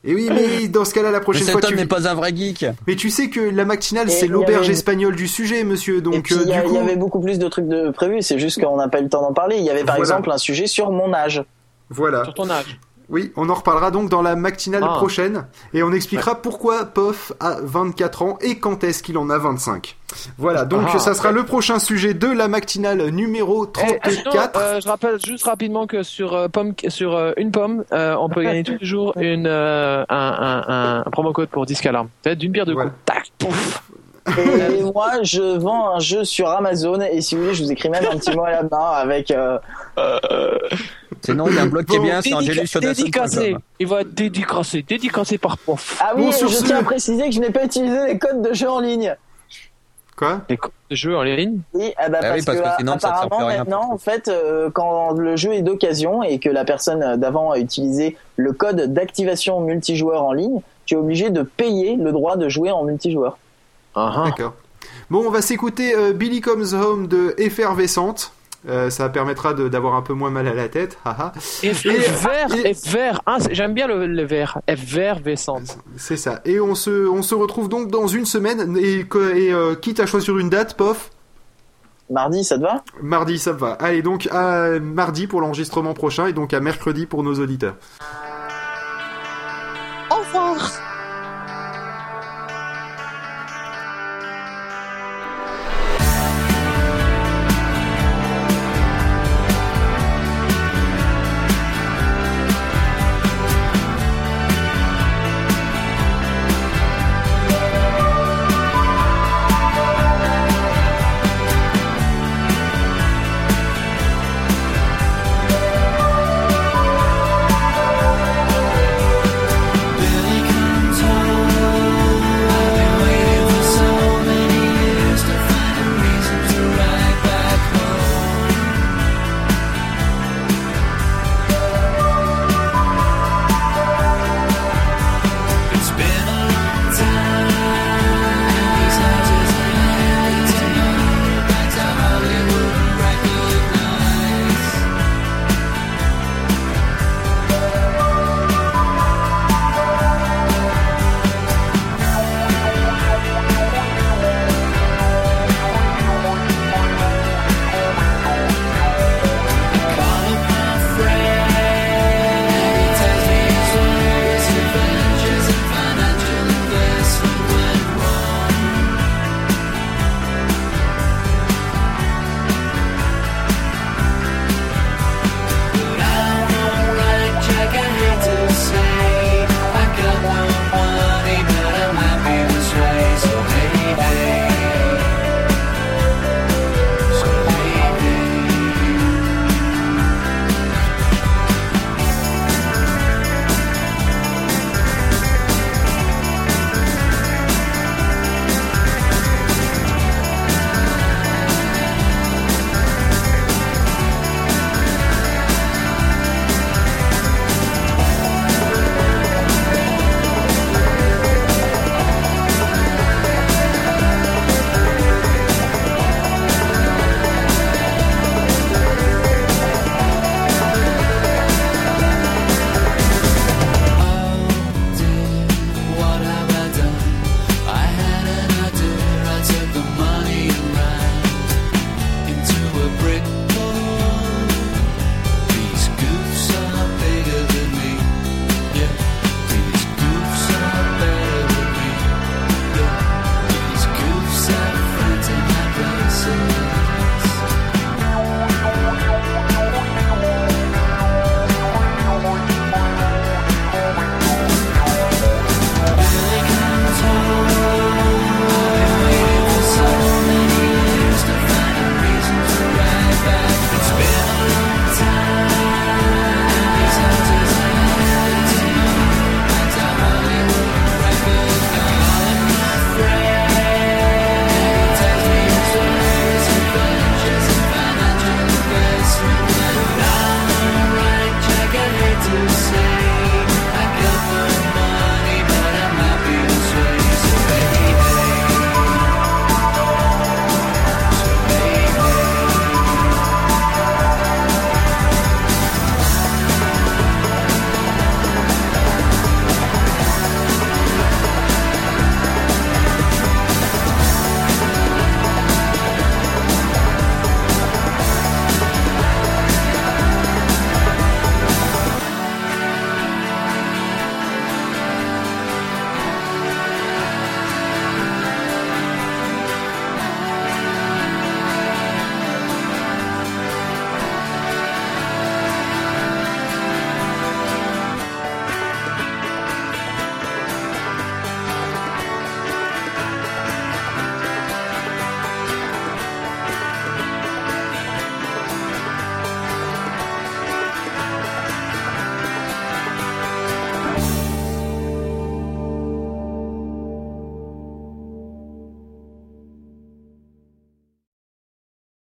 Et oui, mais dans ce cas-là, la Mais prochaine cet fois, homme tu. n'est pas un vrai geek. Mais tu sais que la matinale, c'est y l'auberge avait- espagnole du sujet, monsieur. Et Donc, puis euh, il y, il coup, y avait beaucoup plus de trucs de prévus. C'est juste qu'on n'a pas eu le temps d'en parler. Il y avait par Voilà. exemple un sujet sur mon âge. voilà. Sur ton âge. Oui, on en reparlera donc dans la matinale Ah. prochaine et on expliquera pourquoi Pof a 24 ans et quand est-ce qu'il en a 25. Voilà, donc Ah. ça sera le prochain sujet de la matinale numéro Eh, sinon, 34. euh, je rappelle juste rapidement que sur euh, pomme, sur euh, une pomme, euh, on peut gagner tous les jours une euh, un, un, un, un promo code pour disque alarme. Peut-être d'une pierre deux Voilà. coups. Tac, pouf. Et moi, je vends un jeu sur Amazon. Et si vous voulez, je vous écris même un petit mot à la main avec. Sinon, il y a un blog qui est bien, c'est dédicacé. Il va être dédicacé, dédicacé par Pof. Ah oui, Bon, je tiens à préciser que je n'ai pas utilisé les codes de jeu en ligne. Quoi? Les codes de jeu en ligne? Oui, ah bah Ah parce, oui, parce que, que sinon, ça te sert apparemment rien. maintenant, en fait, euh, quand le jeu est d'occasion et que la personne d'avant a utilisé le code d'activation multijoueur en ligne, tu es obligé de payer le droit de jouer en multijoueur. Ah, D'accord. Bon, on va s'écouter euh, Billy Comes Home de Effervescente. Euh, ça permettra de- d'avoir un peu moins mal à la tête. Et- F vert, et- F vert. Ah, j'aime bien le, le vert. F vert Vessante. C'est ça. Et on se, on se retrouve donc dans une semaine. Et, et euh, quitte à choisir une date, pof, Mardi, ça te va? Mardi, ça va. Allez, donc à mardi pour l'enregistrement prochain et donc à mercredi pour nos auditeurs.